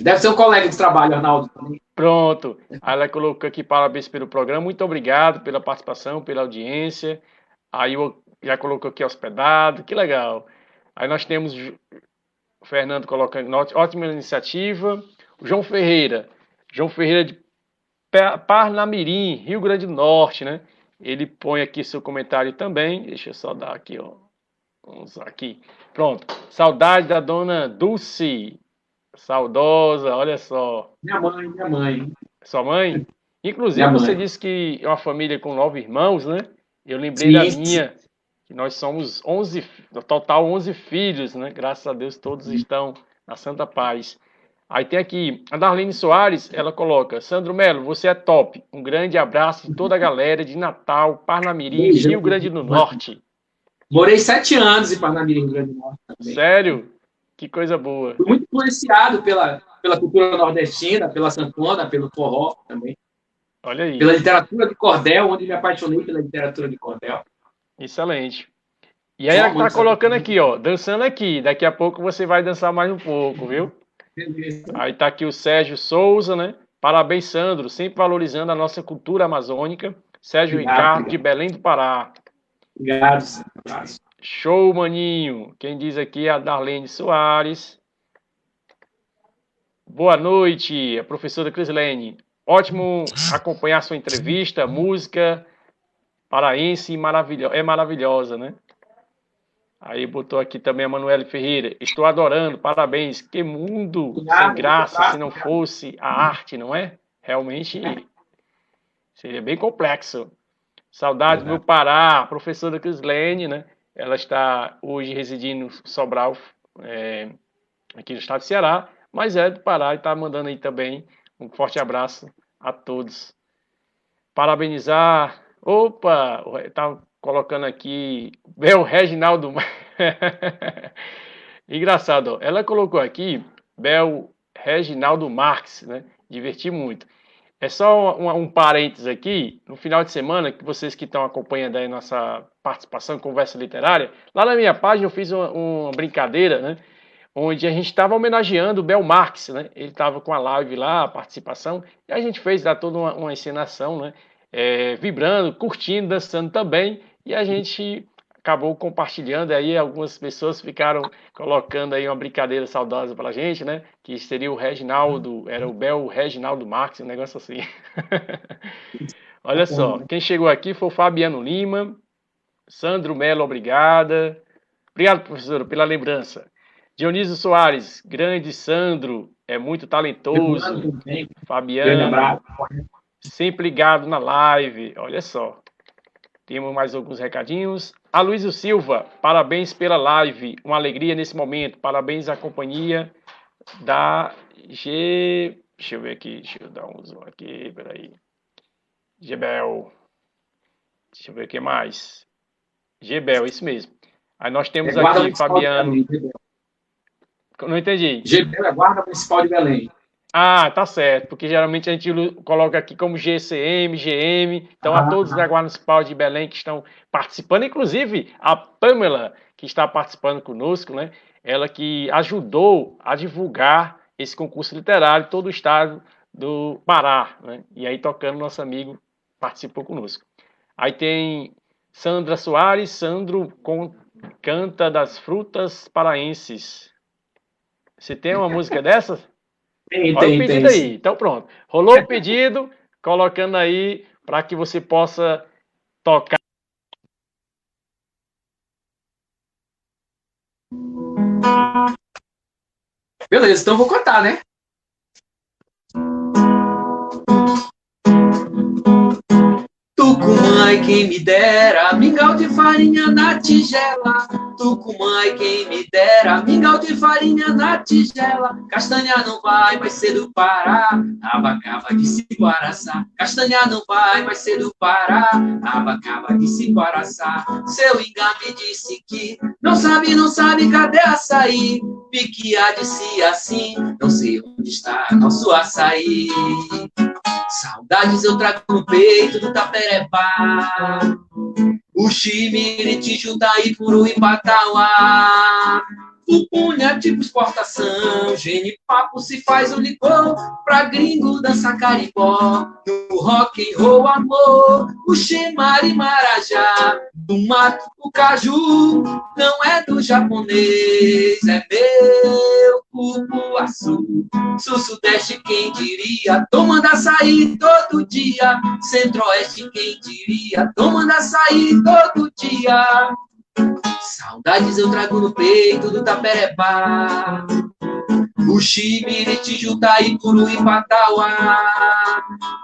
Deve ser um colega de trabalho, Arnaldo. Pronto. Aí ela colocou aqui parabéns pelo programa. Muito obrigado pela participação, pela audiência. Aí eu já colocou aqui hospedado. Que legal. Aí nós temos o Fernando colocando ótima iniciativa. O João Ferreira. João Ferreira de Parnamirim, Rio Grande do Norte, né? Ele põe aqui seu comentário também. Deixa eu só dar aqui, ó. Vamos aqui. Pronto. Saudade da dona Dulce. Saudosa, olha só. Minha mãe, minha mãe. Sua mãe? Inclusive, minha você mãe. disse que é uma família com nove irmãos, né? Eu lembrei Sim. da minha, que nós somos 11, no total 11 filhos, né? Graças a Deus todos estão na santa paz. Aí tem aqui a Darlene Soares, ela coloca: Sandro Melo, você é top. Um grande abraço de toda a galera de Natal, Parnamirim, Rio Grande do Norte. Morei sete anos em Parnamirim, Rio Grande do Norte. Também. Sério? Que coisa boa. Fui muito influenciado pela, pela cultura nordestina, pela sanfona, pelo forró também. Olha aí. Pela literatura de cordel, onde me apaixonei pela literatura de cordel. Excelente. E aí ela está colocando aqui, ó, dançando aqui. Daqui a pouco você vai dançar mais um pouco, viu? Aí tá aqui o Sérgio Souza, né? Parabéns, Sandro, sempre valorizando a nossa cultura amazônica. Sérgio obrigado, Ricardo, obrigado. de Belém do Pará. Obrigado, Show, maninho. Quem diz aqui é a Darlene Soares. Boa noite, a professora Crislene. Ótimo acompanhar sua entrevista, música paraense maravilho é maravilhosa, né? Aí botou aqui também a Manuela Ferreira. Estou adorando, parabéns. Que mundo sem graça se não fosse a arte, não é? Realmente Seria bem complexo. Saudade do Pará, professora Crislene, né? Ela está hoje residindo em Sobral, é, aqui no estado do Ceará, mas é do Pará e está mandando aí também um forte abraço a todos. Parabenizar. Opa, está colocando aqui Bel Reginaldo. Engraçado, ela colocou aqui Bel Reginaldo Marx, né? Diverti muito. É só um, um parênteses aqui, no final de semana, que vocês que estão acompanhando aí nossa participação Conversa Literária, lá na minha página eu fiz uma, uma brincadeira, né? Onde a gente estava homenageando o Bel Marx, né? Ele estava com a live lá, a participação, e a gente fez lá toda uma, uma encenação, né? É, vibrando, curtindo, dançando também, e a gente acabou compartilhando aí, algumas pessoas ficaram colocando aí uma brincadeira saudosa pra gente, né? Que seria o Reginaldo, era o Bel Reginaldo Marx, um negócio assim. Olha só, quem chegou aqui foi o Fabiano Lima, Sandro Melo, obrigada. Obrigado, professor, pela lembrança. Dionísio Soares, grande Sandro, é muito talentoso. Fabiano, sempre ligado na live, olha só. Temos mais alguns recadinhos. Aloysio Silva, parabéns pela live. Uma alegria nesse momento. Parabéns à companhia da G. Deixa eu ver aqui. Deixa eu dar um zoom aqui. Peraí. Gebel. Deixa eu ver o que mais. Gebel, isso mesmo. Aí nós temos é aqui Fabiano. Não entendi. Gebel é guarda municipal de Belém. Ah, tá certo, porque geralmente a gente coloca aqui como GCM, GM, então ah, a todos da Guarda Municipal de Belém que estão participando, inclusive a Pamela, que está participando conosco, né? Ela que ajudou a divulgar esse concurso literário todo o estado do Pará, né? E aí tocando nosso amigo participou conosco. Aí tem Sandra Soares, Sandro com, canta das frutas paraenses. Você tem uma música dessas? Tem, Olha tem, o pedido tem. aí. Então pronto. Rolou o pedido, colocando aí para que você possa tocar. Beleza, então vou contar, né? Tucumã quem me dera, mingau de farinha na tigela. Tucumã e quem me dera, mingau de farinha na tigela. Castanha não vai, vai ser do Pará, abacaba de Ciguaraçá. Castanha não vai, vai ser do Pará, abacaba de Ciguaraçá. Seu Ingá me disse que não sabe, não sabe, cadê açaí? De si assim, não sei onde está nosso açaí. Saudades eu trago no peito do Taperepá. O Chimiriti, Juntaí, Puru e Patauá. Pupunha, tipo exportação. Genipapo se faz o licor. Pra gringo dança carimbó. No rock and roll, amor. O Xemari Marajá. Do mato, o caju. Não é do japonês. É meu cupuaçu. Sul-sudeste, quem diria? Tomando açaí todo dia. Centro-oeste, quem diria? Tomando açaí todo dia. Saudades eu trago no peito do Taperepá. O Chimiriti, Jutaí, Puru e Patauá.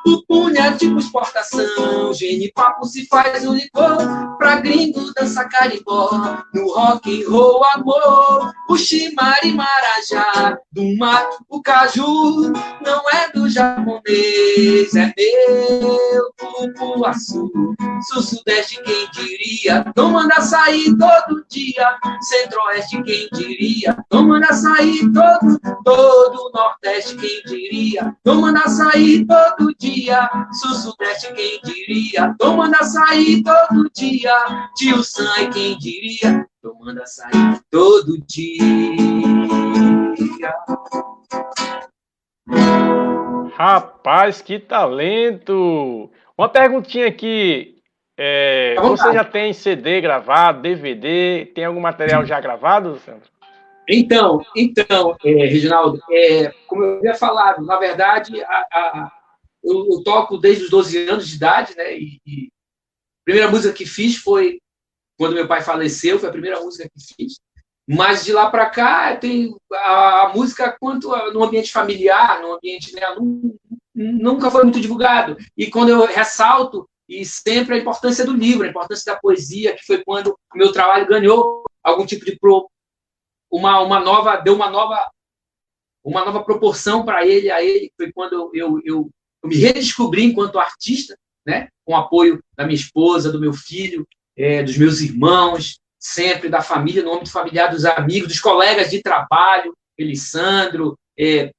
Pupunha, tipo exportação. Genipapo se faz o licor. Pra gringo dança carimbó. No rock and roll, amor. O Chimari Marajá. Do mato, o caju. Não é do japonês. É meu cupuaçu. Sul-sudeste, quem diria? Tomando açaí todo dia. Centro-oeste, quem diria? Tomando açaí todo todo Nordeste, quem diria? Tomando açaí todo dia, Sul-Sudeste, quem diria? Tomando açaí todo dia, Tio Sam, quem diria? Tomando açaí todo dia. Rapaz, que talento! Uma perguntinha aqui. É, você já tem CD gravado, DVD? Tem algum material já gravado, Sandro? Então, então, é, Reginaldo, é, como eu havia falado, na verdade, a, a, eu, eu, toco desde os 12 anos de idade, né? E, e, a primeira música que fiz foi quando meu pai faleceu, foi a primeira música que fiz. Mas de lá para cá, tem a, a, música quanto no ambiente familiar, no ambiente, né? Não, nunca foi muito divulgado. E quando eu ressalto, e sempre a importância do livro, a importância da poesia, que foi quando o meu trabalho ganhou algum tipo de pro, uma, uma nova, deu uma nova uma nova proporção para ele, a ele, foi quando eu, eu, eu, me redescobri enquanto artista, né, com o apoio da minha esposa, do meu filho, é, dos meus irmãos, sempre da família, no âmbito familiar, dos amigos, dos colegas de trabalho, Elisandro, é,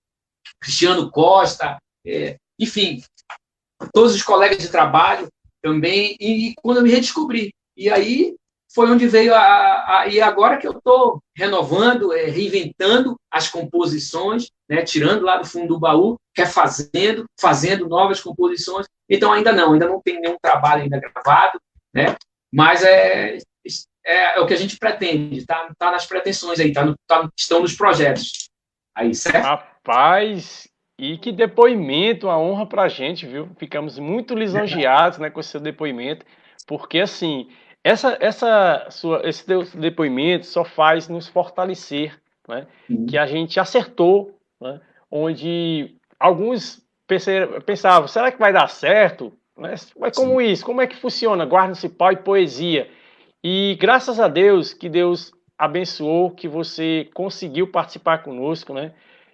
Cristiano Costa, é, enfim, todos os colegas de trabalho também, e, e quando eu me redescobri. E aí foi onde veio a, a, e agora que eu estou renovando, é, reinventando as composições, né, tirando lá do fundo do baú, refazendo, fazendo novas composições. Então ainda não, ainda não tem nenhum trabalho ainda gravado, né? Mas é, é, é o que a gente pretende, tá, tá nas pretensões aí, tá, no, tá estão nos projetos. Aí, certo? Rapaz, e que depoimento, a honra para a gente, viu? Ficamos muito lisonjeados, né, com esse seu depoimento, porque assim essa, essa sua, esse depoimento só faz nos fortalecer, né? Uhum. que a gente acertou, né? onde alguns pensavam, será que vai dar certo? Mas, mas como Sim. isso? Como é que funciona? Guarda municipal e poesia. E graças a Deus que Deus abençoou, que você conseguiu participar conosco, né?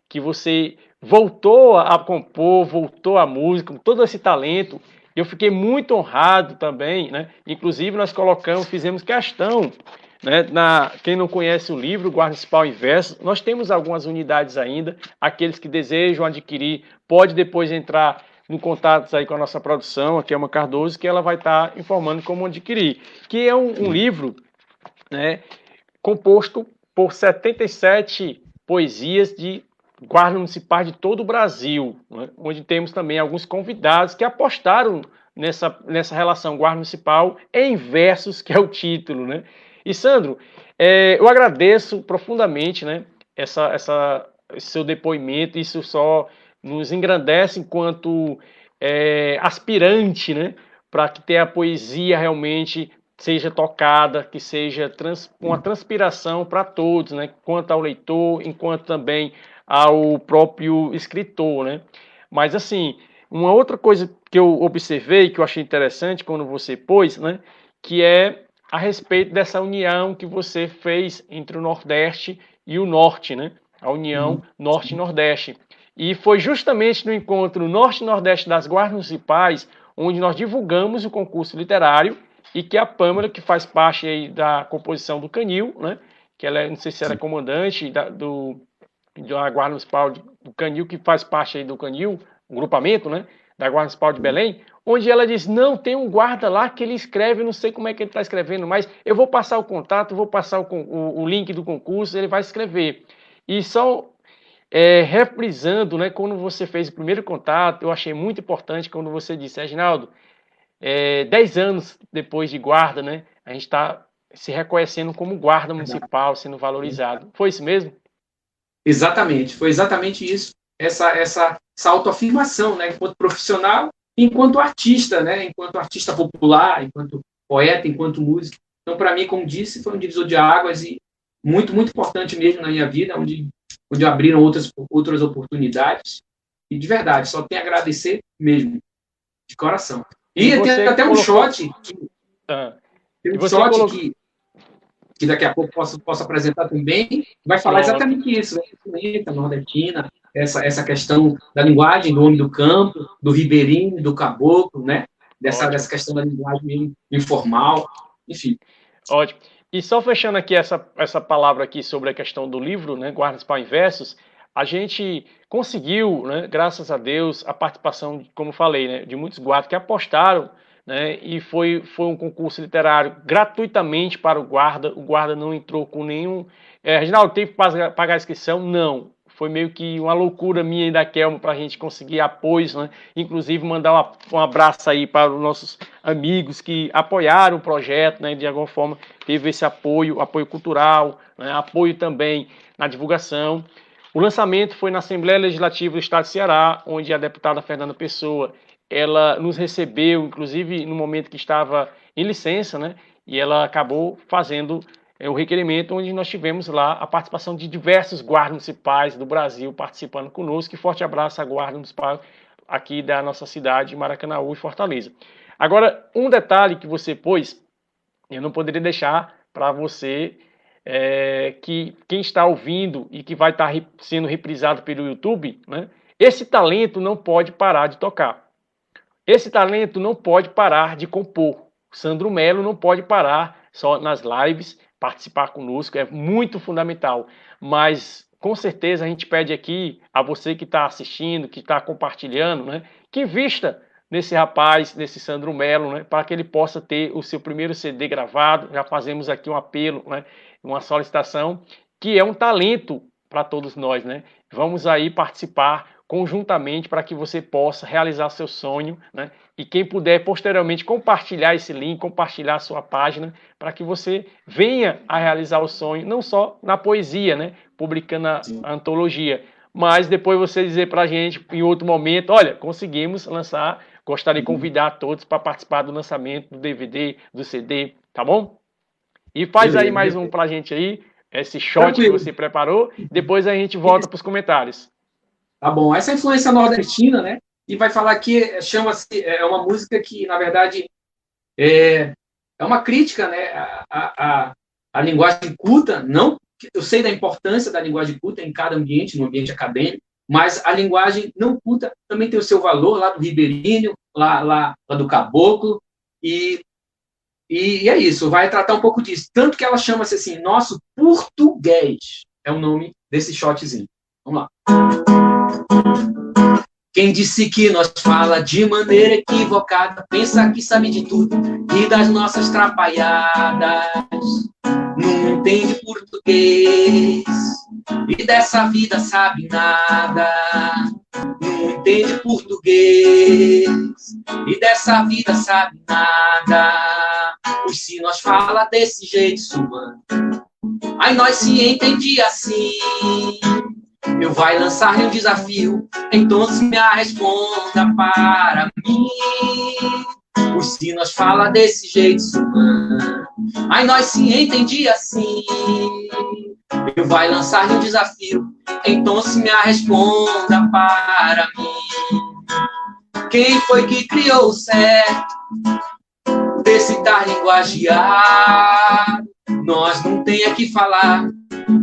que você voltou a compor, voltou a música, com todo esse talento, eu fiquei muito honrado também, né? Inclusive nós colocamos, fizemos questão, né? Na quem não conhece o livro Guarda Municipal Inverso, nós temos algumas unidades ainda. Aqueles que desejam adquirir, pode depois entrar no contato aí com a nossa produção, aqui é uma Cardoso, que ela vai estar informando como adquirir. Que é um, um livro, né? Composto por 77 poesias de guardas municipais de todo o Brasil, né, onde temos também alguns convidados que apostaram nessa, nessa relação guarda municipal em versos, que é o título. Né? E Sandro, é, eu agradeço profundamente né, essa, essa, esse seu depoimento, isso só nos engrandece enquanto é, aspirante né, para que tenha a poesia realmente seja tocada, que seja trans, uma transpiração para todos, né? quanto ao leitor, enquanto também ao próprio escritor, né? Mas assim, uma outra coisa que eu observei que eu achei interessante quando você pôs, né, que é a respeito dessa união que você fez entre o Nordeste e o Norte, né? A união uhum. Norte-Nordeste. E foi justamente no encontro Norte-Nordeste das Guardas Municipais onde nós divulgamos o concurso literário e que a Pâmela, que faz parte aí da composição do Canil, né? Que ela, é, não sei se era comandante da, do, da Guarda Municipal do Canil, que faz parte aí do Canil, um grupamento, né? Da Guarda Municipal de Belém, onde ela diz: Não, tem um guarda lá que ele escreve, não sei como é que ele está escrevendo, mas eu vou passar o contato, vou passar o, o, o link do concurso, ele vai escrever. E só é, reprisando, né, quando você fez o primeiro contato, eu achei muito importante quando você disse, Reginaldo, é, dez anos depois de guarda, né, a gente está se reconhecendo como guarda municipal, sendo valorizado. Foi isso mesmo? Exatamente, foi exatamente isso, essa, essa, essa autoafirmação, né, enquanto profissional, enquanto artista, né, enquanto artista popular, enquanto poeta, enquanto músico. Então, para mim, como disse, foi um divisor de águas e muito, muito importante mesmo na minha vida, onde, onde abriram outras, outras oportunidades. E de verdade, só tenho a agradecer mesmo, de coração. E, e tem até um shot que, ah. tem um shot colocou... que que daqui a pouco posso, posso apresentar também, vai falar exatamente isso, né? a nordestina, essa, essa questão da linguagem do homem do campo, do ribeirinho, do caboclo, né? Dessa, dessa questão da linguagem informal, enfim. Ótimo. E só fechando aqui essa, essa palavra aqui sobre a questão do livro, né, Guardas para Inversos, a gente conseguiu, né, graças a Deus, a participação, como falei, né, de muitos guardas que apostaram né, e foi, foi um concurso literário gratuitamente para o guarda. O guarda não entrou com nenhum. É, Reginaldo, teve que pagar a inscrição? Não. Foi meio que uma loucura minha e da Kelma para a gente conseguir apoios, né? Inclusive mandar uma, um abraço aí para os nossos amigos que apoiaram o projeto, né? De alguma forma teve esse apoio, apoio cultural, né, apoio também na divulgação. O lançamento foi na Assembleia Legislativa do Estado de Ceará, onde a deputada Fernanda Pessoa ela nos recebeu, inclusive no momento que estava em licença, né? E ela acabou fazendo é, o requerimento, onde nós tivemos lá a participação de diversos guardas municipais do Brasil participando conosco. E forte abraço à Guarda Municipal aqui da nossa cidade, Maracanã e Fortaleza. Agora, um detalhe que você pôs, eu não poderia deixar para você é, que quem está ouvindo e que vai estar sendo reprisado pelo YouTube, né? Esse talento não pode parar de tocar. Esse talento não pode parar de compor. Sandro Melo não pode parar só nas lives, participar conosco, é muito fundamental. Mas com certeza a gente pede aqui a você que está assistindo, que está compartilhando, né, que invista nesse rapaz, nesse Sandro Melo, né, para que ele possa ter o seu primeiro CD gravado. Já fazemos aqui um apelo, né, uma solicitação, que é um talento para todos nós, né? Vamos aí participar conjuntamente para que você possa realizar seu sonho, né? E quem puder posteriormente compartilhar esse link, compartilhar a sua página, para que você venha a realizar o sonho, não só na poesia, né? Publicando a, a antologia, mas depois você dizer para a gente em outro momento, olha, conseguimos lançar, gostaria de convidar todos para participar do lançamento do DVD, do CD, tá bom? E faz aí mais um para a gente aí, esse shot que você preparou, depois a gente volta para os comentários. Tá bom. Essa influência nordestina, né? E vai falar que chama-se é uma música que na verdade é, é uma crítica, né? A, a, a linguagem culta, não eu sei da importância da linguagem culta em cada ambiente, no ambiente acadêmico, mas a linguagem não culta também tem o seu valor lá do ribeirinho, lá, lá, lá do caboclo, e, e, e, é isso, vai tratar um pouco disso. Tanto que ela chama-se assim, nosso português, é o nome desse shotzinho. Vamos lá. Quem disse que nós fala de maneira equivocada, pensa que sabe de tudo e das nossas trapalhadas. Não entende português e dessa vida sabe nada. Não entende português e dessa vida sabe nada. Pois se nós fala desse jeito, mano, aí nós se entende assim. Eu vai lançar-lhe um desafio, então se me responda para mim. Os sinos fala desse jeito. Aí nós se entendi assim. Eu vai lançar-lhe um desafio, então se me responda para mim. Quem foi que criou o certo desse dar linguageado? Nós não tem que falar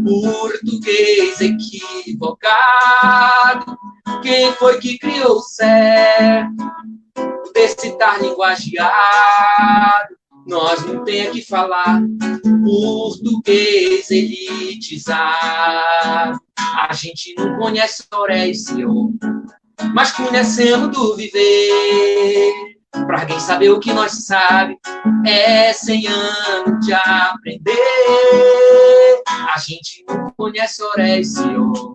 português equivocado. Quem foi que criou certo desse tar linguageado? Nós não tem que falar português elitizado. A gente não conhece Horácio, mas conhecemos do viver. Pra quem saber o que nós sabe, é cem anos de aprender. A gente não conhece Horácio,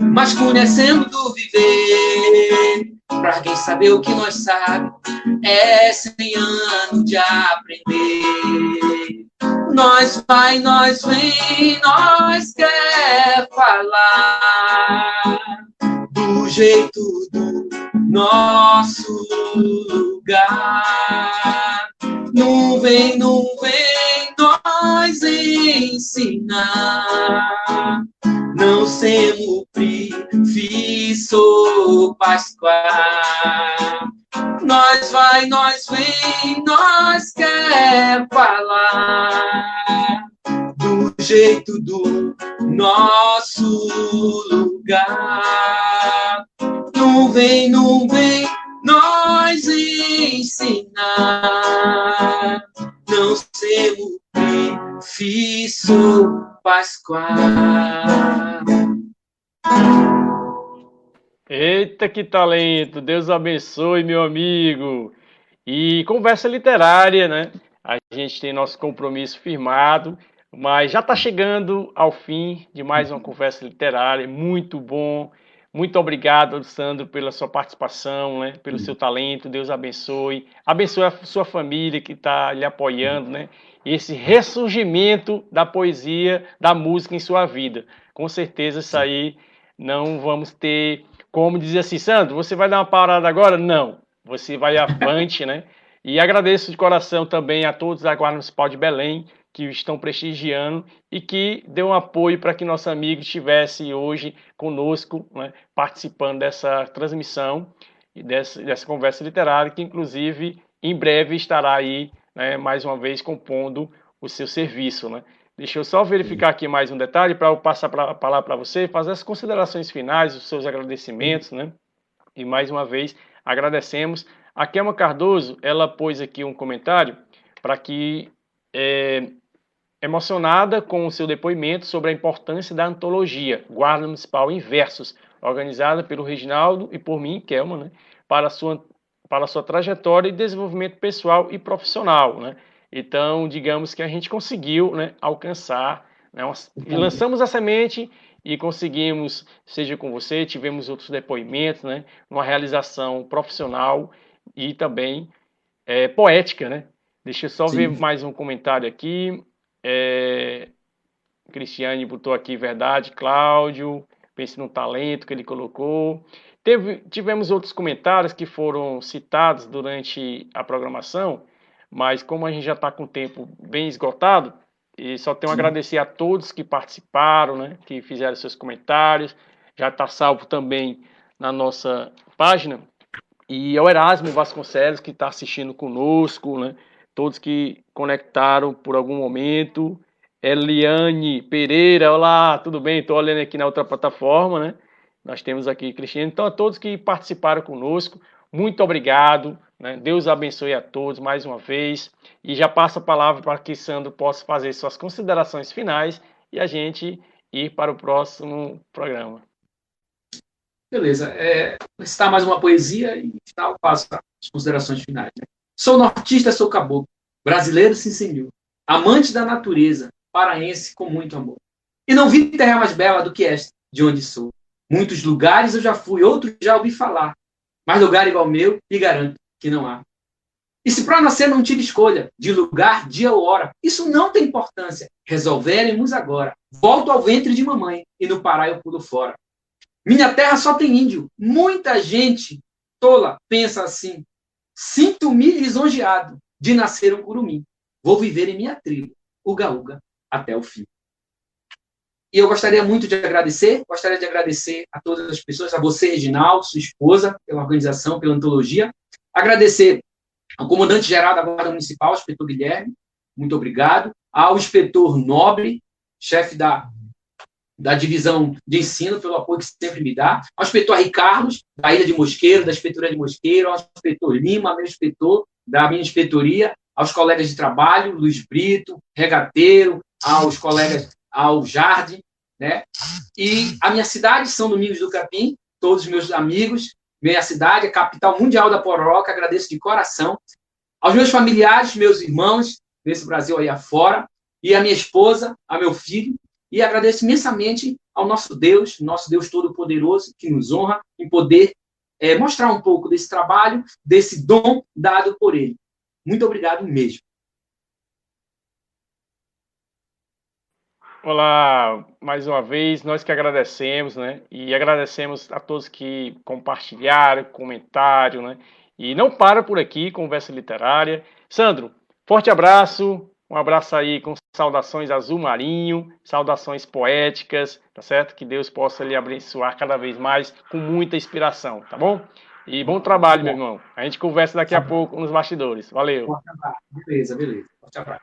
mas conhecendo do viver. Pra quem saber o que nós sabe, é cem anos de aprender. Nós vai, nós vem, nós quer falar do jeito do nosso lugar. Não vem, não vem nós ensinar. Não sempre fiz Pascoal. Nós vai, nós vem, nós quer falar jeito do nosso lugar. Não vem, não vem nós ensinar. Não sermos difícil Pascoal. Eita, que talento! Deus abençoe, meu amigo. E conversa literária, né? A gente tem nosso compromisso firmado, mas já está chegando ao fim de mais uma conversa literária. Muito bom. Muito obrigado, Sandro, pela sua participação, né? pelo seu talento. Deus abençoe. Abençoe a sua família que está lhe apoiando, né? E esse ressurgimento da poesia, da música em sua vida. Com certeza isso aí não vamos ter como dizer assim, Sandro, você vai dar uma parada agora? Não. Você vai avante, né? E agradeço de coração também a todos da Guarda Municipal de Belém que estão prestigiando e que deu um apoio para que nosso amigo estivesse hoje conosco, né, participando dessa transmissão. dessa, dessa conversa literária, que inclusive em breve estará aí, né, mais uma vez, compondo o seu serviço. Né? Deixa eu só verificar aqui mais um detalhe para eu passar a palavra para você, fazer as considerações finais, os seus agradecimentos, né? E mais uma vez agradecemos. A Kelma Cardoso, ela pôs aqui um comentário para que é, emocionada com o seu depoimento sobre a importância da antologia Guarda Municipal em Versos, organizada pelo Reginaldo e por mim, Kelma, né, para, a sua, para sua trajetória e desenvolvimento pessoal e profissional. Né? Então, digamos que a gente conseguiu né, alcançar, né, uma, lançamos a semente e conseguimos, seja com você, tivemos outros depoimentos, né, uma realização profissional e também é, poética, né? Deixa eu só Sim. ver mais um comentário aqui. É, Cristiane botou aqui verdade, Cláudio, pense no talento que ele colocou. Teve, tivemos outros comentários que foram citados durante a programação, mas como a gente já está com o tempo bem esgotado, e só tenho a agradecer a todos que participaram, né, que fizeram seus comentários. Já está salvo também na nossa página. E ao Erasmo Vasconcelos, que está assistindo conosco, né, todos que conectaram por algum momento. Eliane Pereira, olá, tudo bem? Estou olhando aqui na outra plataforma, né? Nós temos aqui Cristiano. Então, a todos que participaram conosco, muito obrigado. Né? Deus abençoe a todos mais uma vez. E já passo a palavra para que Sandro possa fazer suas considerações finais e a gente ir para o próximo programa. Beleza. É, citar mais uma poesia e final faço as considerações finais. Né? Sou nortista, sou caboclo, brasileiro sim senhor, amante da natureza, paraense com muito amor. E não vi terra mais bela do que esta, de onde sou. Muitos lugares eu já fui, outros já ouvi falar, mas lugar igual meu, e garanto que não há. E se para nascer não tive escolha de lugar, dia ou hora, isso não tem importância. Resolveremos agora. Volto ao ventre de mamãe e no Pará eu pulo fora. Minha terra só tem índio. Muita gente tola pensa assim. Sinto-me lisonjeado de nascer um curumim. Vou viver em minha tribo, Uga Uga, até o fim. E eu gostaria muito de agradecer, gostaria de agradecer a todas as pessoas, a você, Reginaldo, sua esposa, pela organização, pela antologia. Agradecer ao comandante-geral da Guarda Municipal, o inspetor Guilherme, muito obrigado. Ao inspetor Nobre, chefe da da divisão de ensino, pelo apoio que sempre me dá, ao inspetor Ricardo, da Ilha de Mosqueiro, da Inspetoria de Mosqueiro, ao inspetor Lima, meu inspetor da minha inspetoria, aos colegas de trabalho, Luiz Brito, Regateiro, aos colegas, ao Jardim, né? E a minha cidade, São Domingos do Capim, todos os meus amigos, minha cidade, a capital mundial da Pororoca, agradeço de coração. Aos meus familiares, meus irmãos, nesse Brasil aí afora, e a minha esposa, a meu filho, e agradeço imensamente ao nosso Deus, nosso Deus Todo-Poderoso, que nos honra em poder é, mostrar um pouco desse trabalho, desse dom dado por Ele. Muito obrigado mesmo. Olá, mais uma vez, nós que agradecemos, né? E agradecemos a todos que compartilharam, comentaram, né? E não para por aqui, conversa literária. Sandro, forte abraço, um abraço aí com saudações azul marinho, saudações poéticas, tá certo? Que Deus possa lhe abençoar cada vez mais com muita inspiração, tá bom? E bom trabalho, meu irmão. A gente conversa daqui a pouco nos bastidores. Valeu. Beleza, beleza. Forte abraço.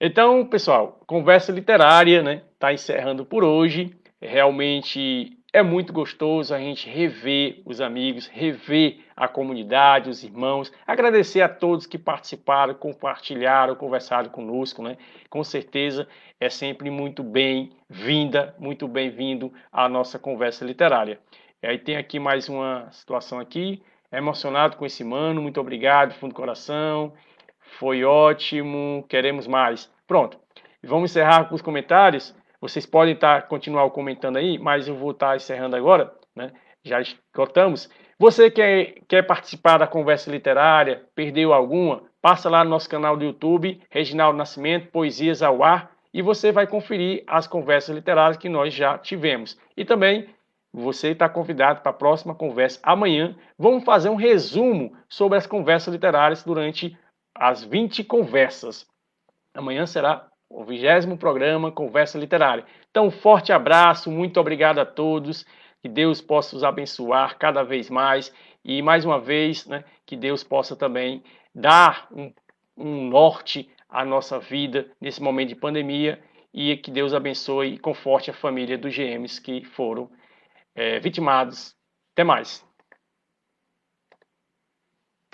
Então, pessoal, conversa literária, né? Tá encerrando por hoje. Realmente é muito gostoso a gente rever os amigos, rever a comunidade, os irmãos, agradecer a todos que participaram, compartilharam, conversaram conosco, né? Com certeza é sempre muito bem-vinda, muito bem-vindo à nossa conversa literária. E aí tem aqui mais uma situação aqui, emocionado com esse mano, muito obrigado, fundo do coração, foi ótimo, queremos mais. Pronto, vamos encerrar com os comentários. Vocês podem estar continuar comentando aí, mas eu vou estar encerrando agora, né? Já esgotamos. Você quer, quer participar da conversa literária, perdeu alguma? Passa lá no nosso canal do YouTube, Reginaldo Nascimento, Poesias ao Ar, e você vai conferir as conversas literárias que nós já tivemos. E também você está convidado para a próxima conversa amanhã. Vamos fazer um resumo sobre as conversas literárias durante as 20 conversas. Amanhã será o vigésimo programa Conversa Literária. Então, um forte abraço, muito obrigado a todos. que Deus possa os abençoar cada vez mais e mais uma vez, né, que Deus possa também dar um, um norte à nossa vida nesse momento de pandemia e que Deus abençoe e conforte a família dos GMs que foram é, vitimados. Até mais.